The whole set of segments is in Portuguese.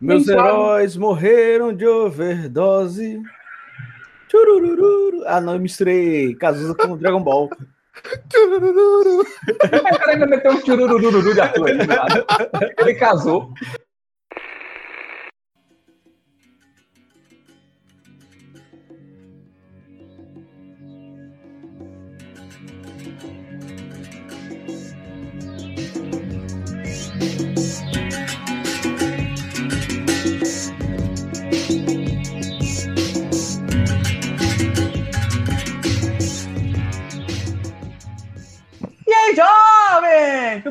Meus heróis morreram de overdose. Churururu. Ah, não, eu misturei Cazuza com Dragon Ball. Churururu. O cara ainda meteu um churururu de Arthur lado. Ele casou.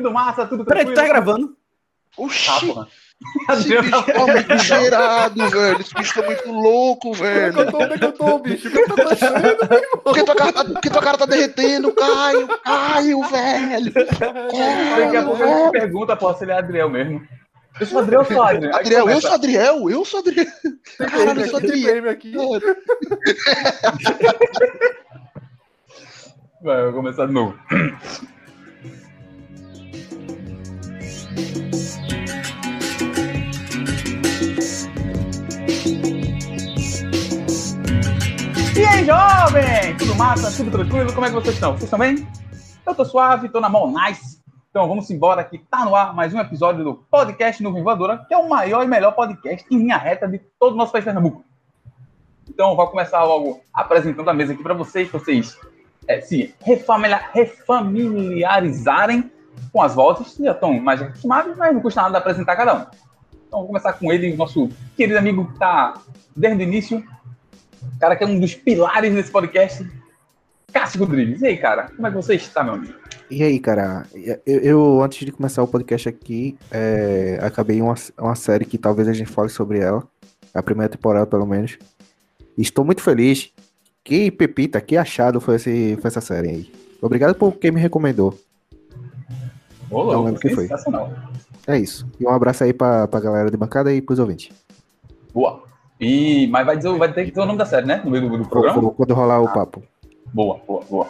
Tudo massa, tudo Peraí, tu tá gravando? Oxi, porra. esse bicho tá muito cheirado, velho. Esse bicho tá muito louco, velho. Eu tô, onde é que eu tô, bicho? O que tá acontecendo? Por que tua cara tá, por que tua cara tá derretendo, Caio? Caio, velho. Daqui a pouco ele me pergunta, pô, se ele é Adriel mesmo. Eu sou Adriel ou Adriel? Adriel, eu sou Adriel, eu sou Adriel. Caralho, eu sou Adriel. Aqui. Vai, eu vou começar de novo. E aí, jovem? Tudo massa? Tudo tranquilo? Como é que vocês estão? Vocês estão bem? Eu tô suave, tô na mão nice. Então vamos embora que tá no ar mais um episódio do podcast Nuvem Voadora, que é o maior e melhor podcast em linha reta de todo o nosso país Pernambuco. Então, vou começar logo apresentando a mesa aqui para vocês, pra vocês é, se refamilia- refamiliarizarem com as que já estão mais acostumados, mas não custa nada apresentar cada um. Então, vou começar com ele, nosso querido amigo que está desde o início, cara que é um dos pilares desse podcast, Cássio Rodrigues. E aí, cara, como é que você está, meu amigo? E aí, cara, eu, eu, antes de começar o podcast aqui, é, acabei uma, uma série que talvez a gente fale sobre ela, a primeira temporada pelo menos. Estou muito feliz. Que pepita, que achado foi, esse, foi essa série aí. Obrigado por quem me recomendou. Ô, Não lembro quem foi. É isso. E um abraço aí pra, pra galera de bancada e pros ouvintes. Boa. E, mas vai, dizer, vai ter que dizer o nome da série, né? No meio do, do programa? Quando, quando rolar o papo. Boa, boa, boa.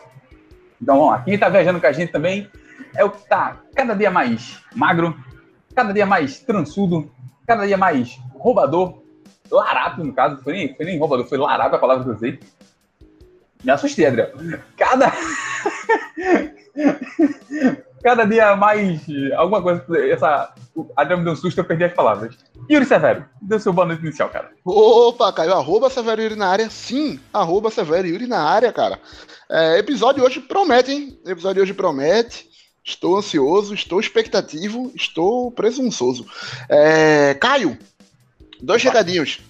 Então vamos lá. Quem tá viajando com a gente também é o que tá cada dia mais magro, cada dia mais transudo, cada dia mais roubador, larápio, no caso. Foi nem, foi nem roubador, foi larápio a palavra que eu usei. Me assustei, Adriel. Cada. cada dia mais. Alguma coisa. Essa. Adriel me deu um susto, eu perdi as palavras. Yuri Severo, deu seu boa noite inicial, cara. Opa, Caio, arroba Severo Yuri na área. Sim, arroba Severo Yuri na área, cara. É, episódio hoje promete, hein? Episódio hoje promete. Estou ansioso, estou expectativo, estou presunçoso. É, Caio, dois Opa. recadinhos.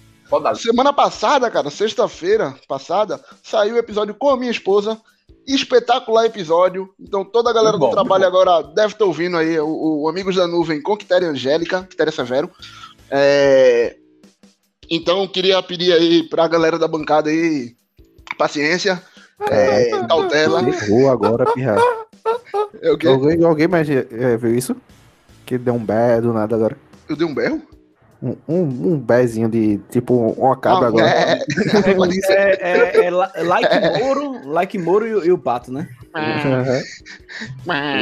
Semana passada, cara, sexta-feira passada, saiu o episódio com a minha esposa. Espetacular episódio. Então toda a galera bom, do trabalho agora deve estar ouvindo aí o, o Amigos da Nuvem com Quitéria Angélica, Quitéria Severo. É, Então queria pedir aí pra galera da bancada aí paciência, é, cautela. Agora, pirra. É? Alguém, alguém mais é, viu isso? Que deu um bé do nada agora. Eu dei um berro? Um, um, um bézinho de tipo uma cabra Ah, agora. é. É, é, é like Moro, like Moro e, o- e o Pato, né? Uhum.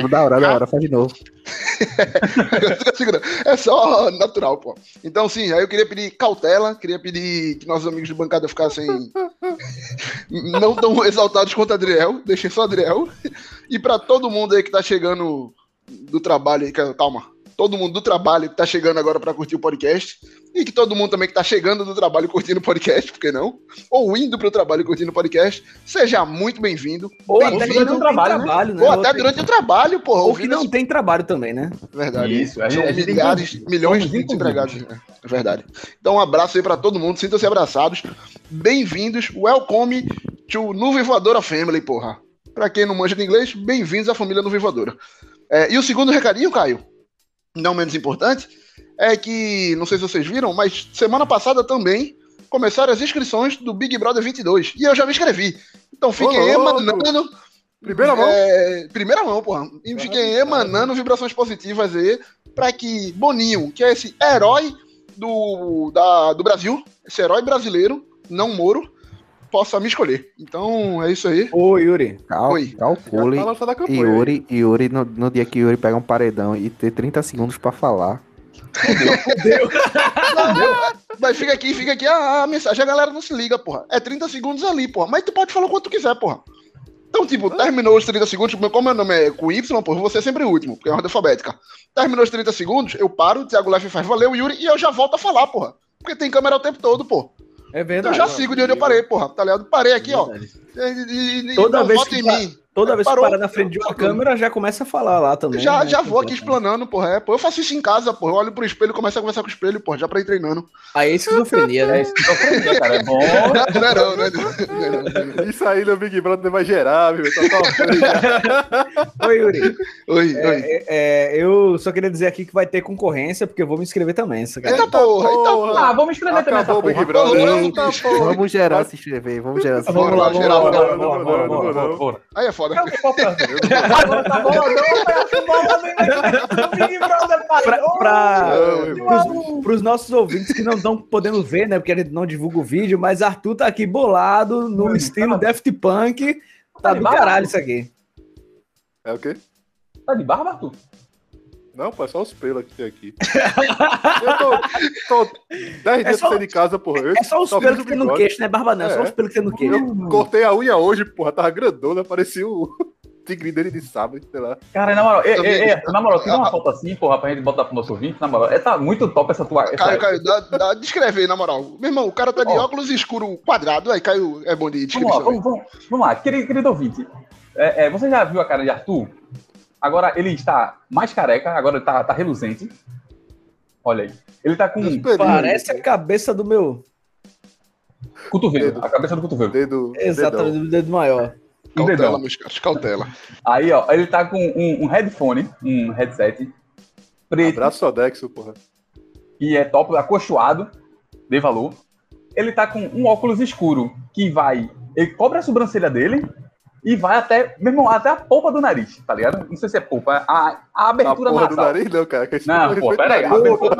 Da hora, da hora, faz de novo. É só natural, pô. Então, sim, aí eu queria pedir cautela, queria pedir que nossos amigos de bancada ficassem não tão exaltados quanto Adriel, deixem só Adriel. E pra todo mundo aí que tá chegando do trabalho aí, que- calma, todo mundo do trabalho que tá chegando agora pra curtir o podcast, e que todo mundo também que tá chegando do trabalho curtindo o podcast, por que não? Ou indo pro trabalho curtindo o podcast, seja muito bem-vindo. Ou até Bem-vindo. durante o trabalho, né? Ou até durante o trabalho, porra. Ou que não esse tem trabalho também, né? Verdade. Isso, a gente- tem milhares, que- milhões de desempregados. né? É verdade. Então, um abraço aí pra todo mundo. Sintam-se abraçados. Bem-vindos. Welcome to Nuvem Voadora Family, porra. Pra quem não manja de inglês, bem-vindos à família Nuvem Voadora. É, e o segundo recadinho, Caio, não menos importante, é que, não sei se vocês viram, mas semana passada também começaram as inscrições do Big Brother 22. E eu já me inscrevi. Então fiquem louco. emanando Primeira mão. é, primeira mão, porra. E fiquem emanando vibrações positivas aí pra que Boninho, que é esse herói do, da, do Brasil, esse herói brasileiro, não Moro, possa me escolher. Então é isso aí. Ô, Yuri. Cal, Oi. calcule. Campanha. Yuri, Yuri no, no dia que Yuri pega um paredão e ter 30 segundos pra falar. Mas fica aqui, fica aqui a, a mensagem, a galera não se liga, porra. É 30 segundos ali, porra. Mas tu pode falar o quanto tu quiser, porra. Então, tipo, terminou os 30 segundos, como meu nome é com Y, porra, você é sempre o último, porque é ordem alfabética. Terminou os 30 segundos, eu paro, o Thiago Leff faz valeu, Yuri, e eu já volto a falar, porra. Porque tem câmera o tempo todo, pô. É Então verdade. eu já sigo de onde eu parei, porra. Tá ligado? Parei aqui, ó. Verdade. E- e- Toda vez que em pa- mim. Toda vez que Parou. parar na frente de uma câmera, já começa a falar lá também. Já, né? já vou aqui explanando, porra. É, pô, eu faço isso em casa, porra. Eu olho pro espelho e começo a conversar com o espelho, porra, já pra ir treinando. Aí é esquizofrenia, né? É esquizofrenia, cara. É bom. Não é não, não é não. Não é não, não é. Isso aí no Big Brother vai gerar, viu? Tá Oi, Yuri. Oi, oi. É, é, eu só queria dizer aqui que vai ter concorrência, porque eu vou me inscrever também, essa cara. Eita porra, eita porra. porra. Ah, vamos escrever também essa Acabou o Big porra. Brother. Porra. Vamos gerar se inscrever, vamos gerar se Vamos inscrever. lá, vamos geral, lá, bora. Bora. Aí é foda. Falta. Agora tá Não, pros, pros nossos ouvintes que não estão podendo ver, né? Porque a gente não divulga o vídeo, mas Arthur tá aqui bolado no Mano, estilo tá- Daft Punk. Tá de do barba? caralho isso aqui. É o quê? Tá de barba, Arthur? Não, pô, é só os pelos que tem aqui. Eu tô, tô 10 dias só- sem de casa, porra. Eu É só os só pelos que tem no queixo, né? Barba não, é só É. os pelos que tem no queixo. Eu cortei a unha hoje, porra, tava grandona, parecia o tigre dele de sabre, sei lá. Cara, na moral, é, é, é, na moral, tira uma foto assim, porra, pra gente botar pro nosso ouvinte, na moral. É, tá muito top essa tua. Essa, Caio, Caio, dá, dá, descreve aí, na moral. Meu irmão, o cara tá de Ó. óculos escuro quadrado. Aí, Caio, é bom de Vamos lá, vamos, vamos, vamos lá, querido, querido ouvinte. É, é, você já viu a cara de Arthur? Agora ele está mais careca, agora ele tá, tá reluzente. Olha aí. Ele tá com Parece a cabeça do meu. cotovelo, Dedo. a cabeça do cotovelo. Dedo. Exatamente, dedão. do dedo maior. Um Cautela, dedão. meus caras, cautela. Aí, ó, ele tá com um, um headphone, um headset preto, Abraço Sodexo, porra. que é top, acolchoado, de valor. Ele tá com um óculos escuro, que vai. Ele cobre a sobrancelha dele e vai até, meu irmão, até a polpa do nariz, tá ligado? Não sei se é polpa, a, a A abertura porra do nariz, não, cara. que Não, pô, de pera aí, nariz. abertura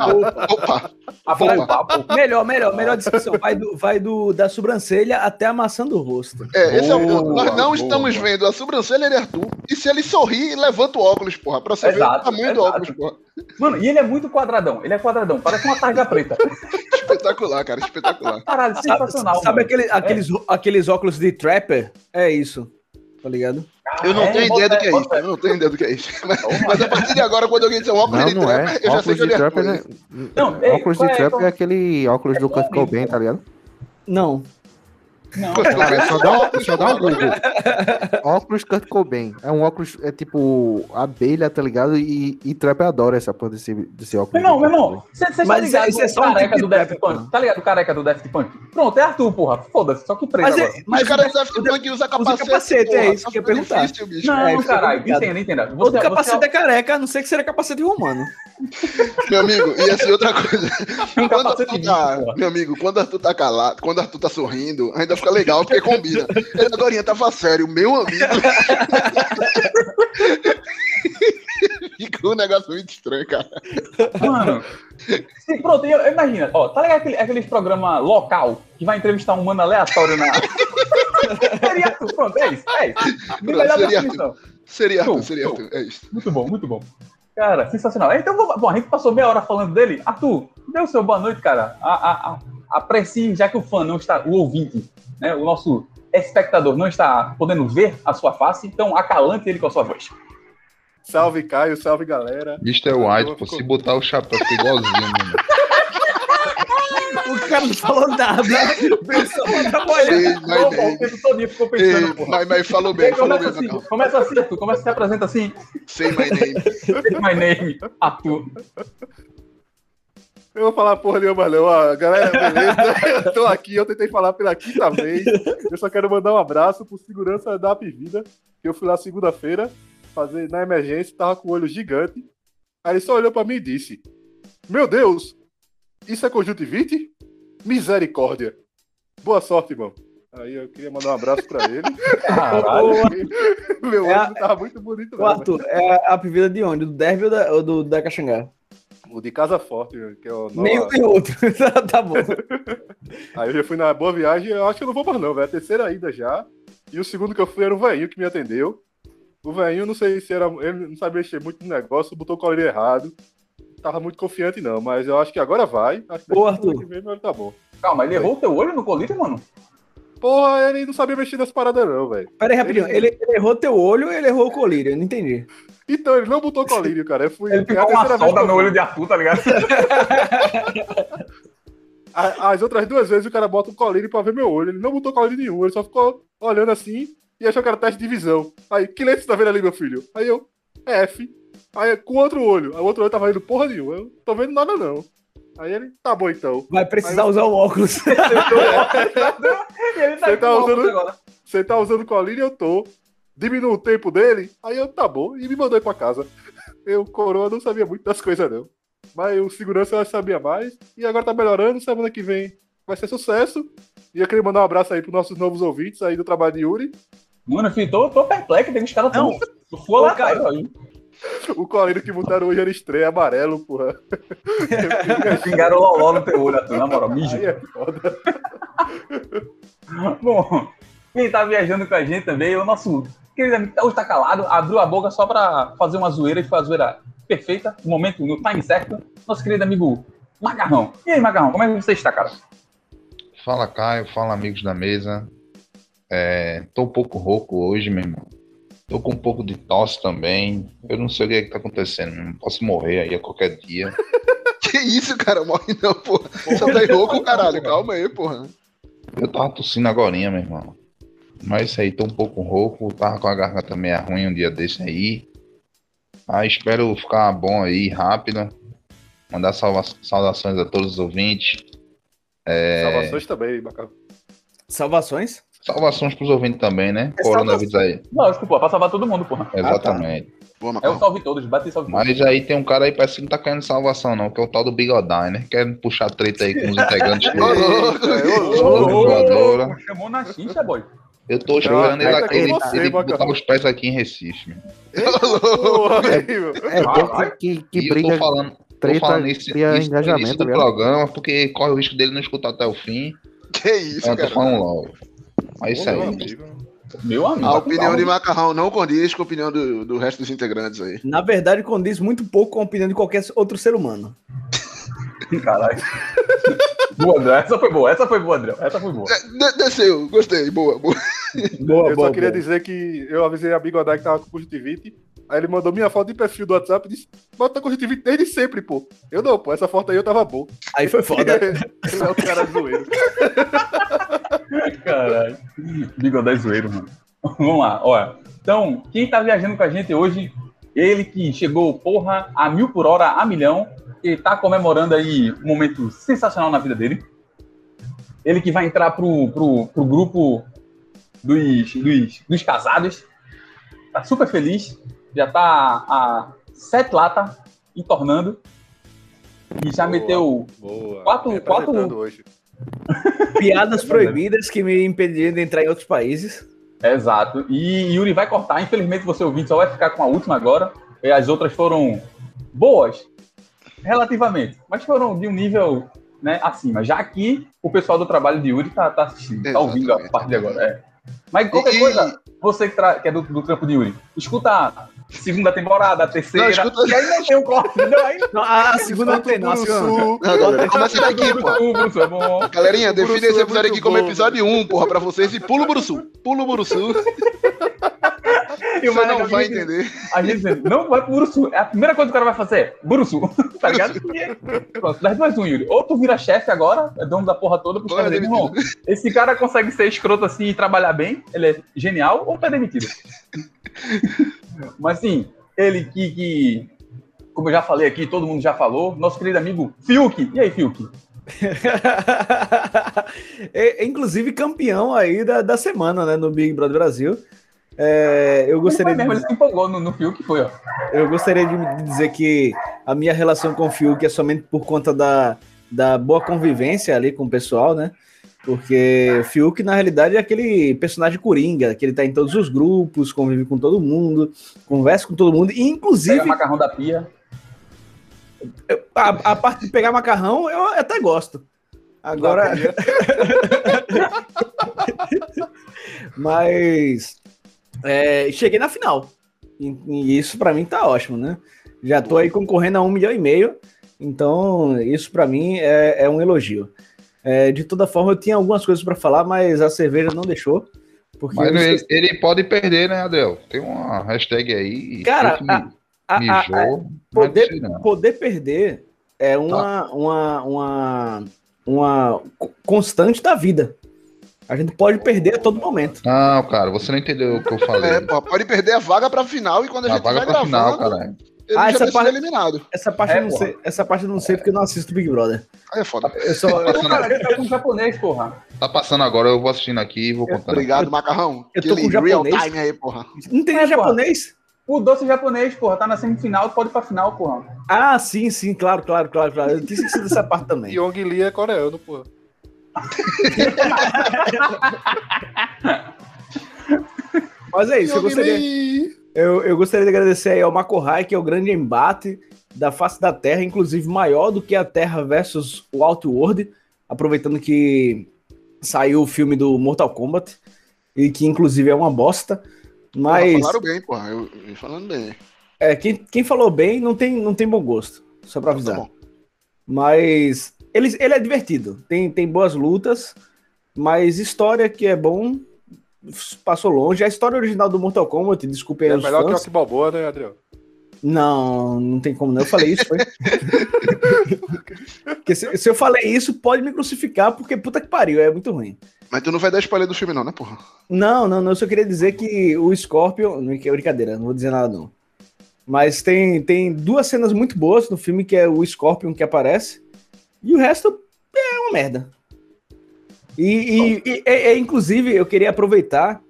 Opa, a polpa, a polpa. Melhor, melhor, melhor descrição. Vai, do, vai do, da sobrancelha até a maçã do rosto. é, esse é o Boa, ponto. Nós não boa, estamos boa. vendo a sobrancelha de Arthur. E se ele sorrir, levanta o óculos, porra, pra você ver Exato, o tamanho do exato. óculos, porra. Mano, e ele é muito quadradão, ele é quadradão, parece uma tarja preta. Espetacular, cara, espetacular. Caralho, Sabe, sensacional. sabe mano. aquele, aqueles, aqueles óculos de trapper? É isso. Tá ligado? Eu não É, tenho ideia do que é isso. Eu não tenho ideia do que é isso. Mas, mas a partir de agora, quando alguém disser um óculos Não, de não é. trapper, eu já sei Óculos que de ele é né? Não, ei, Óculos de é, trapper qual- é aquele óculos do Kurt é Cobain, tá ligado? Não. Não, Cara, só dá um, só dá um Google. óculos Kurt Cobain. É um óculos, é tipo abelha, tá ligado? E, e trapper adora essa porra desse, desse óculos. Meu irmão, do meu irmão, você tá Mas ligado isso é só um careca tipo de do Daft trap, Punk? Tá ligado o careca do Daft Punk? Pronto, é Arthur, porra. Foda-se, só que preto Mas, agora. é, Os mas caras o do Daft Punk usam capacete. capacete, é porra, isso que eu ia tá perguntar. difícil, bicho. Não, é, é caralho, entenda, entenda. todo Você, capacete você é careca, a não ser que seja capacete romano. Meu amigo, e assim, outra coisa. é um Quando capacete Arthur tá, meu amigo, quando Arthur tá calado, quando Arthur tá sorrindo, ainda fica legal, porque combina. Ele agora tava sério, meu amigo. Ficou um negócio muito estranho, cara. Mano, sim, pronto, imagina, ó, tá ligado aquele, aqueles programas local que vai entrevistar um mano aleatório na. seria Arthur, pronto, é isso, é isso. Pronto, seria definição. Seria Show, seria. Arthur, é isso. Muito bom, muito bom. Cara, sensacional. Então, bom, a gente passou meia hora falando dele. Arthur, dê o seu boa noite, cara. A, a, a, aprecie, já que o fã não está, o ouvinte, né, o nosso espectador não está podendo ver a sua face, então acalante ele com a sua voz. Salve, Caio, salve, galera. Mr. White, pô, se botar o chapéu, fica igualzinho, mano. O cara não falou nada. Pensou Bom, my bom, o name. tempo todo ficou pensando, porra. mas, mas falou bem, aí falou começa bem, assim, começa assim, Arthur, começa se apresenta assim, Say my name. my name, Arthur. Eu vou falar porra nenhuma, não. Ó, galera, beleza? Eu tô aqui, eu tentei falar pela quinta vez. Eu só quero mandar um abraço pro segurança da Apivida, que eu fui lá segunda-feira fazer na emergência, tava com o olho gigante. Aí ele só olhou pra mim e disse: Meu Deus, isso é conjuntivite? Misericórdia. Boa sorte, irmão. Aí eu queria mandar um abraço pra ele. Caralho. Meu É a- olho não tava muito bonito, não. Arthur, é a vida de onde? Do Derby ou da, ou do, da Caxangá? O de Casa Forte, que é o nova- Nenhum nem outro. Tá- tá bom. Aí eu já fui na boa viagem, eu acho que eu não vou mais não, velho. É a terceira ida já. E o segundo que eu fui era o velhinho que me atendeu. O velhinho, não sei se era. Ele não sabia mexer muito no negócio, botou o colírio errado. tava muito confiante, não, mas eu acho que agora vai. Acho que Ô, Arthur. mas tá bom. Calma, ele errou o teu olho no colírio, mano? Porra, ele não sabia mexer nas paradas, não, velho. Pera aí, rapidinho. Ele, ele errou teu olho ou ele errou o colírio? Eu não entendi. Então, ele não botou colírio, cara. Eu fui. Ele ficou uma solda eu no olho de Arthur, tá ligado? As outras duas vezes o cara bota um colírio pra ver meu olho. Ele não botou colírio nenhum, ele só ficou olhando assim e achou que era teste de visão. Aí, que letra você tá vendo ali, meu filho? Aí eu, F. Aí com o outro olho. Aí o outro olho tava vendo porra nenhuma. Eu tô vendo nada, não. Aí ele, tá bom então. Vai precisar usar o óculos. E ele Você tá usando- óculos agora. Você tá usando colírio eu tô. Diminui o tempo dele. Aí eu, tá bom. E me mandou ir pra casa. Eu, coroa, não sabia muito das coisas, não. Mas o segurança eu sabia mais. E agora tá melhorando. Semana que vem vai ser sucesso. E eu queria mandar um abraço aí pros nossos novos ouvintes aí do trabalho de Yuri. Mano, filho, tô, tô perplexo, tem que os caras Não. tão atrás, aí. O colírio que botaram hoje era estreia amarelo, porra. Pingaram loló no teu olho, na moral, mijo. É. Bom, quem tá viajando com a gente também é o nosso querido amigo que hoje tá calado, abriu a boca só pra fazer uma zoeira e foi a zoeira perfeita, no momento, no time certo. Nosso querido amigo Macarrão. E aí, Macarrão, como é que você está, cara? Fala, Caio. Fala, amigos da mesa. É, tô um pouco rouco hoje, meu irmão. Tô com um pouco de tosse também. Eu não sei o que, é que tá acontecendo. Não posso morrer aí a qualquer dia. Que isso, cara? Morre não, porra. Só tá rouco, caralho. Calma aí, porra. Eu tava tossindo agora, meu irmão. Mas isso aí, tô um pouco rouco. Tava com a garganta meio ruim um dia desse aí. Aí espero ficar bom aí, rápido. Mandar salva- saudações a todos os ouvintes. É. Salvações também, Macarrão. Salvações? Salvações pros ouvintes também, né? É Coronavírus aí. Lógico, pô, pra salvar todo mundo, porra. Exatamente. Boa, É o salve todos, bate salve todos. Mas aí tem um cara aí, parece que não tá querendo salvação, não, que é o tal do Bigodai, né? Querendo puxar treta aí com os integrantes dele. É, ô, louco. Chamou na chincha, boy. Eu tô esperando ele, treta com ele, você, ele botar os pés aqui em Recife. É bom Vai. que, que, que e eu briga, tô falando, tô treta, falando isso, isso engajamento, tá do programa, porque corre o risco dele não escutar até o fim. Que isso, Então eu tô cara. falando logo. Mas isso Meu aí. amigo. Meu amigo. A opinião de Macarrão não condiz com a opinião do, do resto dos integrantes aí. Na verdade, condiz muito pouco com a opinião de qualquer outro ser humano. Caralho. boa, André. Essa foi boa, essa foi boa, André. Essa foi boa. É, de- desceu, gostei. Boa, boa. Boa, Eu só queria dizer que eu avisei a Bigodai que tava com conjuntivite. Aí ele mandou minha foto de perfil do WhatsApp e disse: tá conjuntivite desde sempre, pô. Eu não, pô, essa foto aí eu tava bom. Aí foi foda. ele é o cara zoeiro. Caralho. Bigodé zoeiro, mano. Vamos lá, olha. Então, quem tá viajando com a gente hoje, ele que chegou, porra, a mil por hora, a milhão, e tá comemorando aí um momento sensacional na vida dele. Ele que vai entrar pro, pro, pro grupo dos, dos, dos casados. Tá super feliz. Já tá a sete latas entornando. E já Boa. meteu Boa. Quatro- Representando quatro- hoje. Piadas proibidas que me impediram de entrar em outros países. Exato. E Yuri vai cortar. Infelizmente, você ouvinte só vai ficar com a última agora. E as outras foram boas, relativamente, mas foram de um nível né, acima. Já que o pessoal do trabalho de Yuri tá, tá assistindo, tá ouvindo a Exatamente. partir de agora. É. Mas qualquer E- coisa, você que, tra- que é do, do trampo de Yuri, escuta a segunda temporada, a terceira, Não, escuta- e aí não tem um corte. Não, aí Não, a segunda não tem, não. Começa daqui, pô. É bom. Galerinha, define esse é episódio aqui como episódio 1, porra, pra vocês. E pula o Buruçu. Pula o Buruçu. E o Você mais não vai é entender. A gente não vai pro Buruçu. É a primeira coisa que o cara vai fazer é Buruçu. tá ligado? Pronto, das duas, um, Yuri. Ou tu vira chefe agora, é dono da porra toda, é caras dizerem, irmão, esse cara consegue ser escroto assim e trabalhar bem, ele é genial, ou tá demitido. Mas sim, ele que, que, como eu já falei aqui, todo mundo já falou, nosso querido amigo Fiuk. E aí, Fiuk? É, inclusive campeão aí da, da semana, né, no Big Brother Brasil. É, eu gostaria Ele, mesmo, de, ele se empolgou no, no Fiuk, foi, ó. eu gostaria de dizer que a minha relação com o Fiuk é somente por conta da, da boa convivência ali com o pessoal, né? Porque Fiuk, na realidade, é aquele personagem coringa, que ele tá em todos os grupos, convive com todo mundo, conversa com todo mundo, e Pega inclusive macarrão da pia. a, a parte de pegar macarrão eu até gosto. Agora. Mas é, cheguei na final. E, e isso pra mim tá ótimo, né? Já tô aí concorrendo a um milhão e meio. Então, isso pra mim é, é um elogio. É, de toda forma, eu tinha algumas coisas pra falar, mas a cerveja não deixou. Porque Mas ele, ele pode perder, né, Adel? Tem uma hashtag aí. Cara, a- a- a- mijou. poder- não sei não. poder perder é Tá. uma, uma, uma, uma co- constante da vida. A gente pode perder a todo momento. Não, cara, você não entendeu o que eu falei. É, pô, pode perder a vaga pra final e quando a, a gente vaga vai pra final, gravando, cara. ele Ah, essa vai parte- ser eliminado. Essa parte, É, eu não porra. sei, essa parte eu não sei porque eu não assisto Big Brother. Aí é foda. Eu só, eu, Passando- Cara, ele tá com japonês, porra. Tá passando agora, eu vou assistindo aqui e vou contando. Obrigado, Macarrão. eu tô com real japonês. time aí, porra. não tem É, porra. japonês? O doce japonês, porra, tá na semifinal, pode ir pra final, porra. Ah, sim, sim, claro, claro, claro, claro. Eu tinha esquecido dessa parte também. Yong Lee é coreano, pô. Mas é isso, eu Yong gostaria, eu, eu gostaria de agradecer aí ao Makohai, que é o grande embate da face da Terra, inclusive maior do que a Terra versus o Outworld, aproveitando que saiu o filme do Mortal Kombat, e que inclusive é uma bosta. Mas Porra, falaram bem, porra. Eu, eu falando bem. é, quem, quem falou bem não tem, não tem bom gosto, só pra Tá avisar. bom. Mas ele, ele é divertido, tem, tem boas lutas, mas história que é bom passou longe. A história original do Mortal Kombat, desculpem aí É os melhor que o fãs. Rock Balboa, né, Adriano? Não, não tem como não. Eu falei isso, foi. porque se, se eu falei isso, pode me crucificar, porque puta que pariu, é muito ruim. Mas tu não vai dar spoiler do filme, não, né, porra? Não, não, não. Eu só queria dizer que o Scorpion. Não é brincadeira, não vou dizer nada, não. Mas tem, tem duas cenas muito boas no filme, que é o Scorpion que aparece, e o resto é uma merda. E, e- e- e- e, inclusive, eu queria aproveitar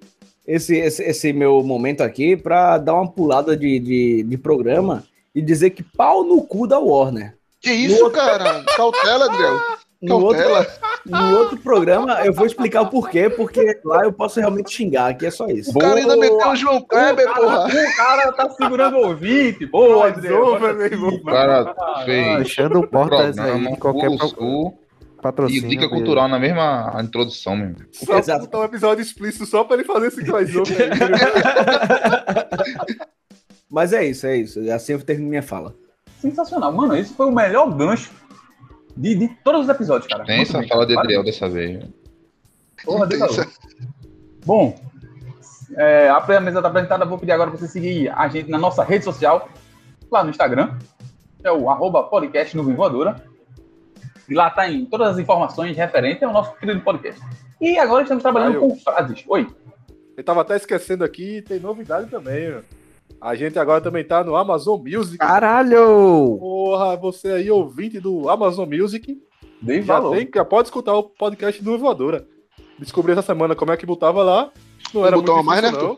esse, esse, esse meu momento aqui para dar uma pulada de, de, de programa e dizer que pau no cu da Warner. Que isso, cara? Cautela, Adriel. No outro, no outro programa eu vou explicar o porquê, porque lá eu posso realmente xingar, aqui é só isso. O cara ainda Boa. meteu o João Kleber, o, porra. cara, o cara tá segurando o ouvinte. Boa, bota meu irmão. O cara Ah, fez Fechando portas aí de qualquer pro- Sul e patrocínio. dica dele. cultural na mesma introdução, meu. Só Exato. botar um episódio explícito só pra ele fazer esse crossover aí. Mas é isso, é isso. Assim eu termino minha fala. Sensacional. Mano, esse foi o melhor gancho de, de todos os episódios, cara. Essa bem, fala de. Adriel dessa vez. Porra, Deus. Bom, é, a mesa tá apresentada. Vou pedir agora pra você seguir a gente na nossa rede social, lá no Instagram, é o arroba podcast Nuvem Voadora. E lá tá em todas as informações referentes ao nosso querido podcast. E agora estamos trabalhando Ah, eu- com frases. Oi. Eu tava até esquecendo aqui, tem novidade também, meu. A gente agora também tá no Amazon Music. Caralho! Porra, você aí, ouvinte do Amazon Music, Dei já, valor. tem, já pode escutar o podcast do Voadora. Descobri essa semana como é que botava lá. Não era muito botava mais, difícil, né,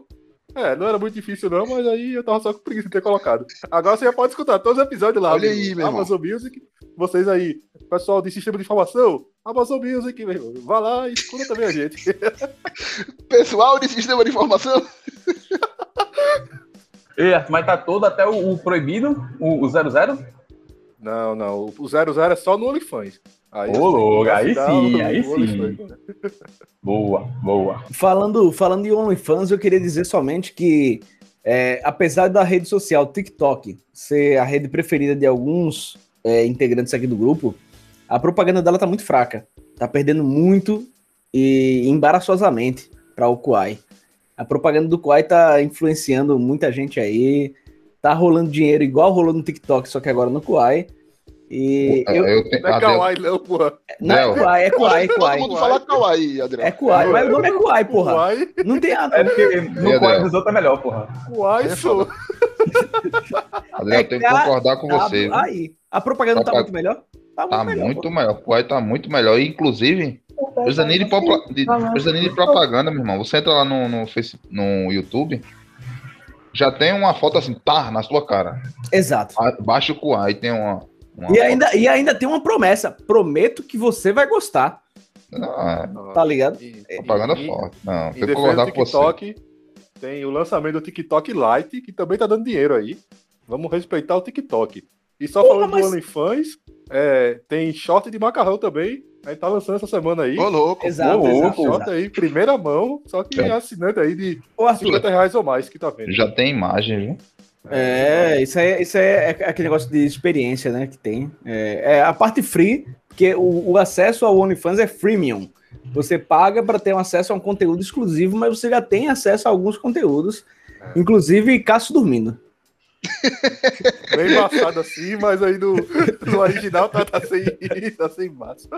não. É, não era muito difícil, não, mas aí eu tava só com preguiça de ter colocado. Agora você já pode escutar todos os episódios lá. Olha aí, meu irmão. Amazon Music. Vocês aí, pessoal de sistema de informação, Amazon Music, meu irmão. Vá lá e escuta também a gente. Pessoal de sistema de informação. É, mas tá todo até o, o proibido, o, o 00? Não, não. O 00 é só no OnlyFans. Aí, Ô, louco, aí sim, aí o sim. Boa, boa. Falando, falando em OnlyFans, eu queria dizer somente que, é, apesar da rede social TikTok ser a rede preferida de alguns é, integrantes aqui do grupo, a propaganda dela tá muito fraca. Tá perdendo muito e embaraçosamente para o Kuai. A propaganda do Kuai tá influenciando muita gente aí. Tá rolando dinheiro igual rolou no TikTok, só que agora no Kuai. E eu, Eu tenho, Não é kawaii, não, porra. não é. Kuai, é Kuai, é Todo Kuai. mundo fala kawaii, Adriel. É Kuai, mas o nome é Kuai, porra. Kawaii, Não tem nada. É porque no quadro dos outros é melhor, porra. kawaii, É sou. Adriel, É eu tenho que concordar com você. Aí, a propaganda tá Tá- muito melhor? Tá muito Tá melhor. muito pô. melhor. O Kuai tá muito melhor. E, Inclusive, precisa nem de, de, nem de propaganda, meu irmão. Você entra lá no, no, Face, no YouTube, já tem uma foto assim, tá, na sua cara. Exato. Baixa o Kuai, tem uma. uma E ainda, e ainda tem uma promessa. Prometo que você vai gostar, Ah, tá ligado? E- propaganda e- forte. Não, Em tem que concordar com você. TikTok, tem o lançamento do TikTok Lite, que também tá dando dinheiro aí. Vamos respeitar o TikTok. E só Porra, falando mas- do OnlyFans, é, tem short de macarrão também. Aí tá lançando essa semana aí. Ô, louco. Exato, Ô, exato, louco. Short exato. aí, primeira mão, só que É. é assinante aí de Ô, Arthur, 50 reais ou mais que tá vendo. Já tem imagem, viu? É, isso aí, isso aí é aquele negócio de experiência, né, que tem. É, é a parte free, porque o, o acesso ao OnlyFans é freemium. Você paga para ter um acesso a um conteúdo exclusivo, mas você já tem acesso a alguns conteúdos, inclusive Cássio dormindo. Bem embaçado assim, mas aí no, no original tá, tá sem, tá sem massa.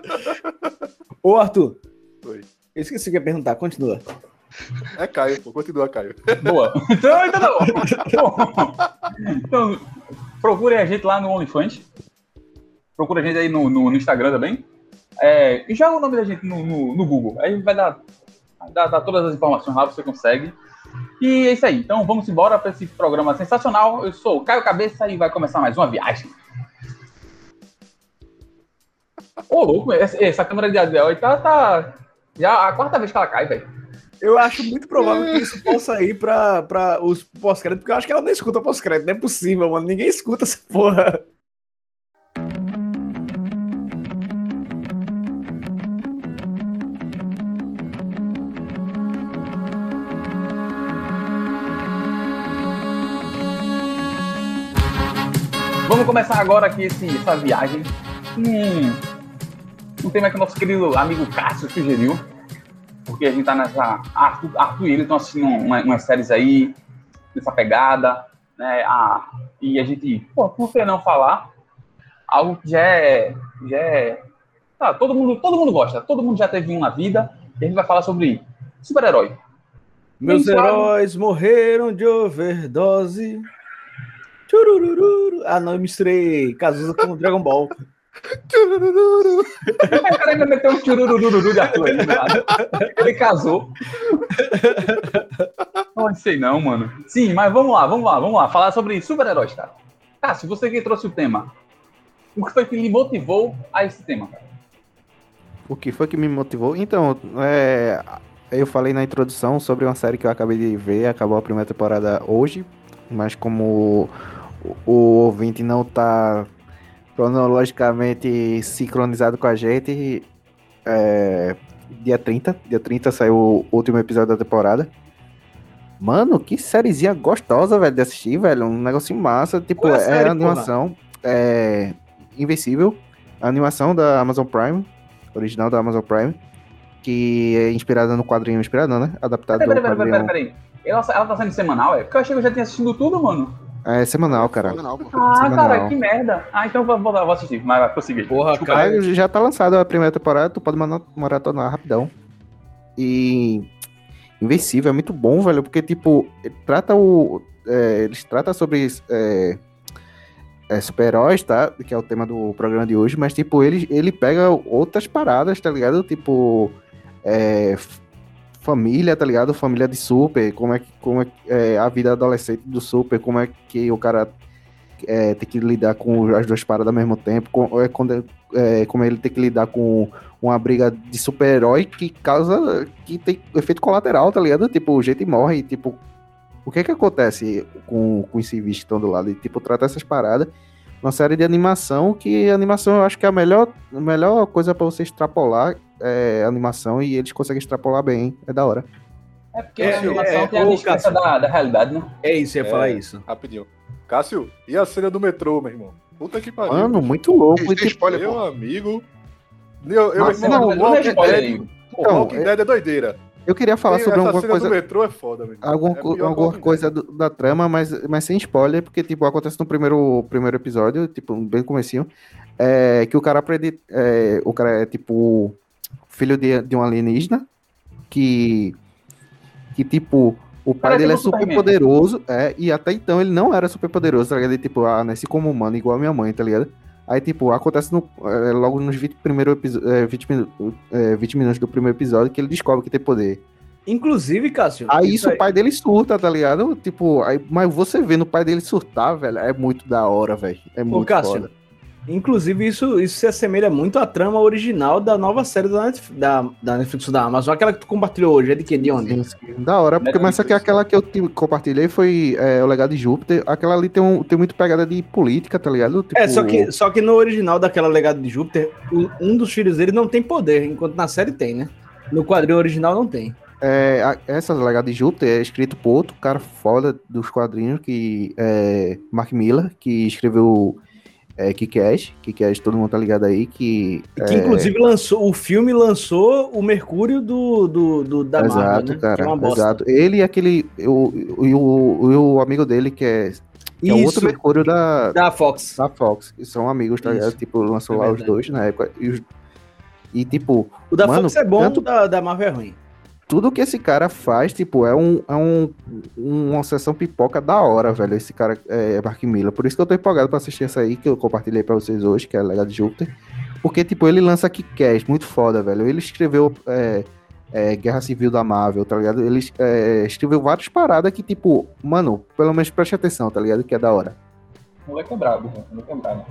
Ô, Arthur. Oi. Eu esqueci que ia perguntar, continua. É Caio, pô. Continua, Caio. Boa. Então, então tá bom. Então, procurem a gente lá no OnlyFans. Procura a gente aí no, no, no Instagram também. É, e joga o nome da gente no, no, no Google. Aí vai dar, dar, dar todas as informações lá, você consegue. E é isso aí. Então vamos embora para esse programa sensacional. Eu sou o Caio Cabeça e vai começar mais uma viagem. Ô, louco, essa, câmera de Adel tá, tá. Já a quarta vez que ela cai, velho. Eu acho muito provável que isso possa ir para os pós-créditos, porque eu acho que ela não escuta pós-crédito. Não é possível, mano. Ninguém escuta essa porra. Vamos começar agora aqui esse, essa viagem. Hum, um tema que o nosso querido amigo Cássio sugeriu. Porque a gente tá nessa. Arthur, Arthur e ele estão assistindo uma, umas séries aí, nessa pegada. Né, a, e a gente, pô, por que não falar? Algo que já é. Já é tá, todo, mundo, todo mundo gosta, todo mundo já teve um na vida. E a gente vai falar sobre super-herói. Meus heróis morreram de overdose. Tchurururu. Ah, não, eu misturei Cazuza com Dragon Ball. O cara ainda meteu um tchururururu de Arthur. Ele casou. Não sei não, mano. Sim, mas vamos lá, vamos lá, vamos lá. Falar sobre super-heróis, cara. Ah, se você que trouxe o tema, o que foi que lhe motivou a esse tema, cara? O que foi que me motivou? Então, é, eu falei na introdução sobre uma série que eu acabei de ver, acabou a primeira temporada hoje, mas como o, o ouvinte não tá cronologicamente sincronizado com a gente, é, dia 30, dia 30 saiu o último episódio da temporada. Mano, que sériezinha gostosa, velho, de assistir, velho. Um negócio massa. Tipo, é é, série, a animação. É. Invencível. A animação da Amazon Prime. Original da Amazon Prime. Que é inspirada no quadrinho. Inspirada, né? Adaptado Peraí, peraí, peraí, peraí, peraí. Ela, ela tá sendo semanal, é? Porque eu achei que eu já tinha assistido tudo, mano. É semanal, cara. Pô. Ah, Semanal. cara, que merda. Ah, então vou, vou, vou assistir. Mas vai prosseguir. Porra, Desculpa. cara. Aí já tá lançada a primeira temporada, tu pode mara- maratonar rapidão. E Invencível é muito bom, velho, porque, tipo, ele trata o. é, eles tratam sobre é, é, super-heróis, tá? Que é o tema do programa de hoje, mas, tipo, ele, ele pega outras paradas, tá ligado? Tipo. é, família, tá ligado? Família de super, como é que como é, é a vida adolescente do super, como é que o cara é, tem que lidar com as duas paradas ao mesmo tempo, com- é, quando, é, como ele tem que lidar com uma briga de super-herói que causa. que tem efeito colateral, tá ligado? Tipo, o gente morre tipo. O que que acontece com, com os civis que estão do lado? E, tipo, trata essas paradas. Uma série de animação que animação eu acho que é a melhor, a melhor coisa pra você extrapolar é animação e eles conseguem extrapolar bem. É da hora. É porque É, a animação é, tem a distância da, da realidade, né? É isso, eu ia É. falar isso. Rapidinho. Cássio, e a cena do metrô, meu irmão? Puta que pariu. Mano, muito louco. Tipo, spoiler, Meu pô. amigo. Eu, eu, Mas, meu não, não é spoiler. Então, Walking Dead é doideira. eu queria falar Tem sobre alguma cena coisa. do metrô é foda, meu irmão. alguma, É alguma coisa do- da trama, mas, mas sem spoiler, porque, tipo, acontece no primeiro, primeiro episódio, tipo, bem no comecinho, é, que o cara aprende, é, o cara é, tipo, filho de, de um alienígena, que, que, tipo, o pai Parece dele é super Superman. poderoso, é, e até então ele não era super poderoso, tá ligado? Ele, tipo, ah, nasci como humano, igual a minha mãe, tá ligado? Aí, tipo, acontece no, é, logo nos 20, primeiro é, 20, minu- é, 20 minutos do primeiro episódio que ele descobre que tem poder. Inclusive, Cássio. Aí isso o pai dele surta, tá ligado? Tipo, aí, mas você vendo o pai dele surtar, velho, é muito da hora, velho. É Ô, muito Cássio, foda. Inclusive isso, isso se assemelha muito à trama original da nova série da Netflix, da, da Netflix da Amazon. Aquela que tu compartilhou hoje, é de quê? De onde? Sim, sim. Da hora, porque, mas aqui, aquela que eu te compartilhei foi é, o Legado de Júpiter. Aquela ali tem, um, tem muito pegada de política, tá ligado? Tipo, É, só que, só que no original daquela Legado de Júpiter, um dos filhos dele não tem poder, enquanto na série tem, né? No quadrinho original não tem. é, a- essa legada de Júpiter é escrito por outro cara foda dos quadrinhos, que é Mark Miller, que escreveu é, Kick-Ass, Kick-Ass todo mundo tá ligado aí, que... Que inclusive lançou, o filme lançou o Mercúrio do, do, do- da exato, Marvel, né? Cara, é exato. Ele e aquele, o, o, o, amigo dele, que é, que é o outro Mercúrio da, da Fox. da Fox, que são amigos, tá ligado? Tipo, lançou É lá os dois na época. E, os- e, tipo, O da Mano, Fox é bom, tanto- o da, da Marvel é ruim. Tudo que esse cara faz, tipo, é, um, é um, uma sessão pipoca da hora, velho. Esse cara é Mark Miller. Por isso que eu tô empolgado pra assistir essa aí, que eu compartilhei pra vocês hoje, que é a Lega de Júpiter. Porque, tipo, ele lança Kick-Ass, muito foda, velho. Ele escreveu é, é, Guerra Civil da Marvel, tá ligado? Ele é, escreveu várias paradas que, tipo, mano, pelo menos preste atenção, tá ligado? Que é da hora. O moleque é brabo, velho. o moleque é brabo.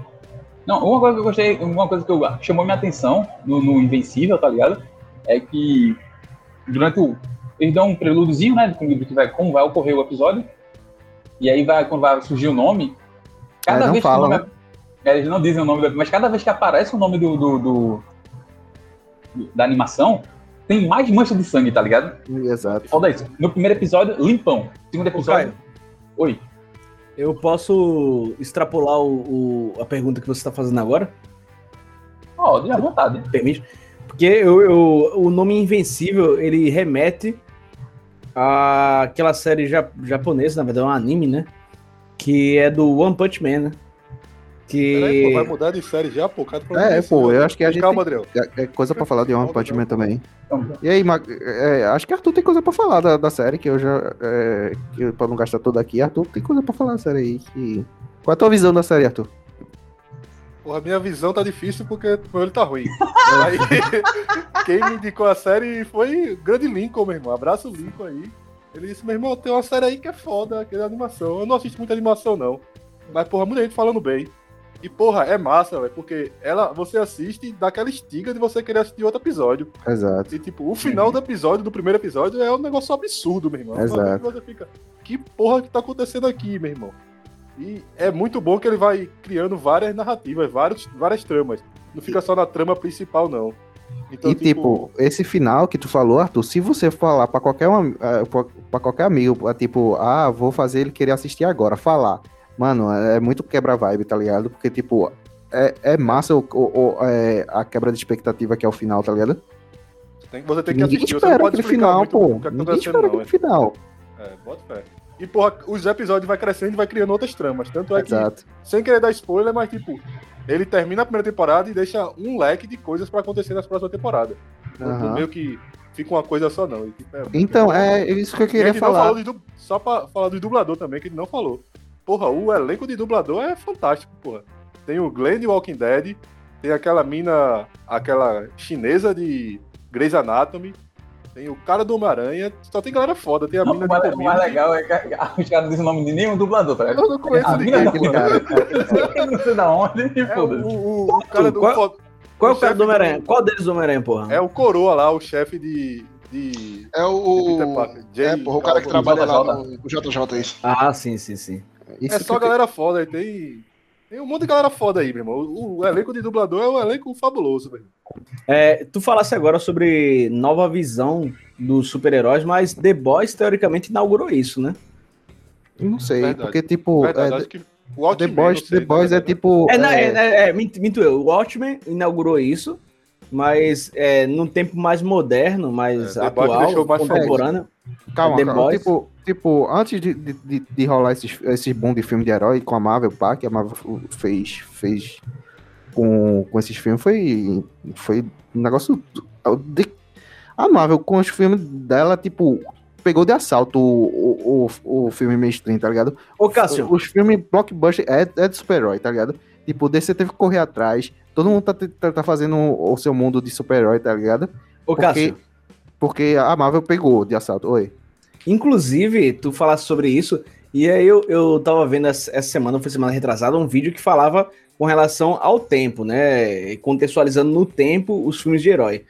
Não, uma coisa que eu gostei, uma coisa que eu, chamou minha atenção no, no Invencível, tá ligado? É que durante o. Eles dão um prelúdiozinho, né? Com que vai, como vai ocorrer o episódio. E aí vai, quando vai surgir o nome. Cada É, não vez falam, que o nome. é, eles não dizem o nome do. Mas cada vez que aparece o nome do. do- do- da animação, tem mais mancha de sangue, tá ligado? Exato. Foda isso. No primeiro episódio, limpão. Segundo episódio. Oi. Eu posso extrapolar o, o- a pergunta que você está fazendo agora? Ó, dê à vontade. Permite? Porque eu, eu- o nome Invencível, ele remete àquela série ja- japonesa, na verdade é um anime, né? Que é do One Punch Man, né? Peraí, pô, vai Que... mudar de série já, pô? Cara, É, pô, eu acho que a gente Calma, tem- Adriel. É, é coisa pra falar de One Punch Man também. E aí, Mag... é, acho que Arthur tem coisa pra falar da, da série, que eu já. É, que eu- pra não gastar toda aqui, Arthur tem coisa pra falar da série aí. Que... Qual é a tua visão da série, Arthur? Porra, minha visão tá difícil porque meu olho tá ruim. Aí, quem me indicou a série foi o grande Lincoln, meu irmão. Abraço o Lincoln aí. Ele disse, meu irmão, tem uma série aí que é foda, que é animação. Eu não assisto muita animação, não. Mas, porra, muita gente falando bem. E, porra, é massa, velho, porque ela, você assiste e dá aquela estiga de você querer assistir outro episódio. Exato. E, tipo, o final do episódio, do primeiro episódio, é um negócio absurdo, meu irmão. Exato. Você fica, que porra que tá acontecendo aqui, meu irmão? E é muito bom que ele vai criando várias narrativas, vários, várias tramas. Não fica só na trama principal, não. Então, e tipo, esse final que tu falou, Arthur, se você falar pra qualquer, um, eh, pra qualquer amigo, eh, tipo, ah, vou fazer ele querer assistir agora, falar. Mano, é muito quebra-vibe, tá ligado? Porque, tipo, é, é massa o, o- o- é, a quebra de expectativa que é o final, tá ligado? tem- você tem que Ninguém assistir, você não espera pode aquele final, pô. tá Ninguém espera não. aquele final. É, é, bota fé. E, porra, os episódios vai crescendo e vai criando outras tramas. Tanto é que Exato. sem querer dar spoiler, mas tipo, ele termina a primeira temporada e deixa um leque de coisas pra acontecer nas próximas temporadas. Não- Aham. Meio que fica uma coisa só, não. Tipo, é- Então, é isso que eu queria falar. dub- Só pra falar do dublador também, que ele não falou. Porra, o elenco de dublador é fantástico, porra. Tem o Glenn de Walking Dead, tem aquela mina, aquela chinesa de Grey's Anatomy, tem o cara do Homem-Aranha, só tem galera foda, tem a Não, mina o, mais, de o mais legal é que os caras não dizem o nome de nenhum dublador, tá ligado? Eu não conheço A ninguém, mina Aquele porra. cara. não sei da onde, e É o, foda-se. o- o- o cara do. Qual- fo- Qual é o cara do Homem-Aranha? do- Qual deles do Homem-Aranha, porra? É o Coroa lá, o chefe de. de... É o. Parker. É, porra, o cara que trabalha lá no o JJ, isso. Ah, sim, sim, sim. Isso É só que- galera foda aí, tem. Tem um monte de galera foda aí, meu irmão. O, o elenco de dublador é um elenco fabuloso, velho. É, tu falasse agora sobre nova visão dos super-heróis, mas The Boys teoricamente inaugurou isso, né? Não sei, Verdade. porque, tipo, Verdade, é, acho que o The Boys, sei, The Boys é né? tipo. É, não, é, é, é, é, minto, minto eu. O Watchmen inaugurou isso, mas é, num tempo mais moderno, mais É, atual, deixou mais contemporâneo. Calma, The calma. Boys. Tipo, tipo, antes de, de, de, de rolar esses, esses boom de filme de herói com a Marvel, pá, que a Marvel fez, fez com, com esses filmes, foi, foi um negócio. de- a Marvel, com os filmes dela, tipo, pegou de assalto o, o, o, o filme mainstream, tá ligado? Ô, Cássio, Os filmes blockbuster é, é de super-herói, tá ligado? Tipo, DC teve que correr atrás. Todo mundo tá, tá, tá fazendo o seu mundo de super-herói, tá ligado? ô, Porque, Cássio. porque a Marvel pegou de assalto. Oi. Inclusive, tu falasse sobre isso, e aí eu, eu tava vendo essa semana, foi semana retrasada, um vídeo que falava com relação ao tempo, né? Contextualizando no tempo os filmes de herói.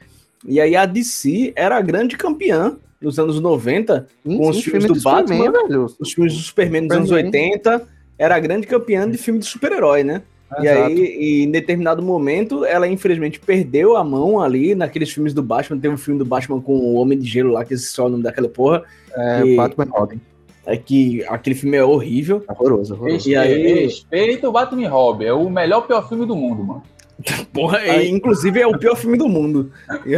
E aí a DC era a grande campeã nos anos 90, Com os filmes do Batman, velho. os filmes do Superman nos anos Superman. 80, era a grande campeã de filme de super-herói, né? E aí, e em determinado momento, ela infelizmente perdeu a mão ali naqueles filmes do Batman. Tem um filme do Batman com o Homem de Gelo lá, que é só o nome daquela porra. É, E- Batman e Robin. É que aquele filme é horrível. Horroroso, horroroso. E aí- Respeita o Batman e Robin. É o melhor pior filme do mundo, mano. Porra, e, inclusive é o pior filme do mundo. Aí-.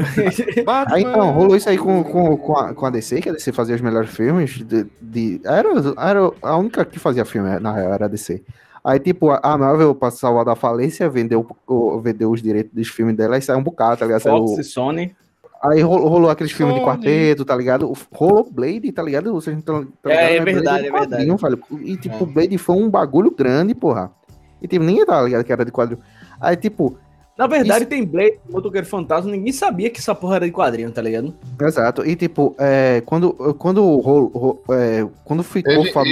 Aí então, rolou isso aí com, com, com, a, com a DC, que a DC fazia os melhores filmes. De, de- era, era a única que fazia filme, na real, era a DC. Aí, tipo, a a Marvel, pra salvar da falência, vendeu, o, vendeu os direitos dos filmes dela e saiu um bocado, tá ligado? Fox e Sony. aí rolou, rolou aqueles filmes de Sony. quarteto, tá ligado? O- Rolou Blade, tá ligado? Vocês não tão- tão É, é? Blade verdade, de é verdade. E, tipo, É. Blade foi um bagulho grande, porra. E, tipo, ninguém tá ligado que era de quadrinho. Aí, tipo, Na verdade, tem Blade, Motoqueiro Fantasma, ninguém sabia que essa porra era de quadrinho, tá ligado? exato. E, tipo, é, quando, quando, rolo- ro- é, quando ficou Teve, fam-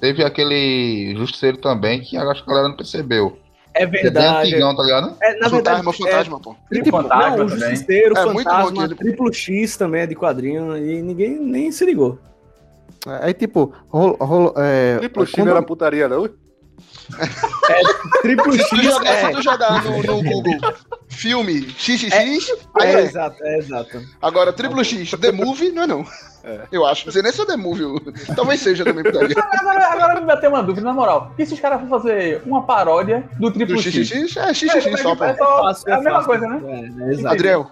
teve aquele Justiceiro também, que eu acho que a galera não percebeu. É É verdade. antigão, tá ligado? É, na verdade, fantasma, fantasma, pô. é, O tipo, Fantasma não, o também. Justiceiro, É, Fantasma, aquele. Triplo X também é de quadrinho e ninguém nem se ligou. Aí, tipo, rolo, rolo, é, Triplo X quando- não era putaria, não? Triplo Se tu X jogar, se é, tu jogar no, no Google filme XXX, aí é, é. exato, é exato. Agora, Triplo X, The Movie, não é não. Eu acho. Não sei nem se é The Movie. Talvez seja também putaria. Agora, agora me bateu uma dúvida, na moral. E se os caras for fazer uma paródia do Triplo Do X? XXX? É É, XXX só, pô. é só- Fácil, é a mesma coisa, né? É, é, exato. Adriel.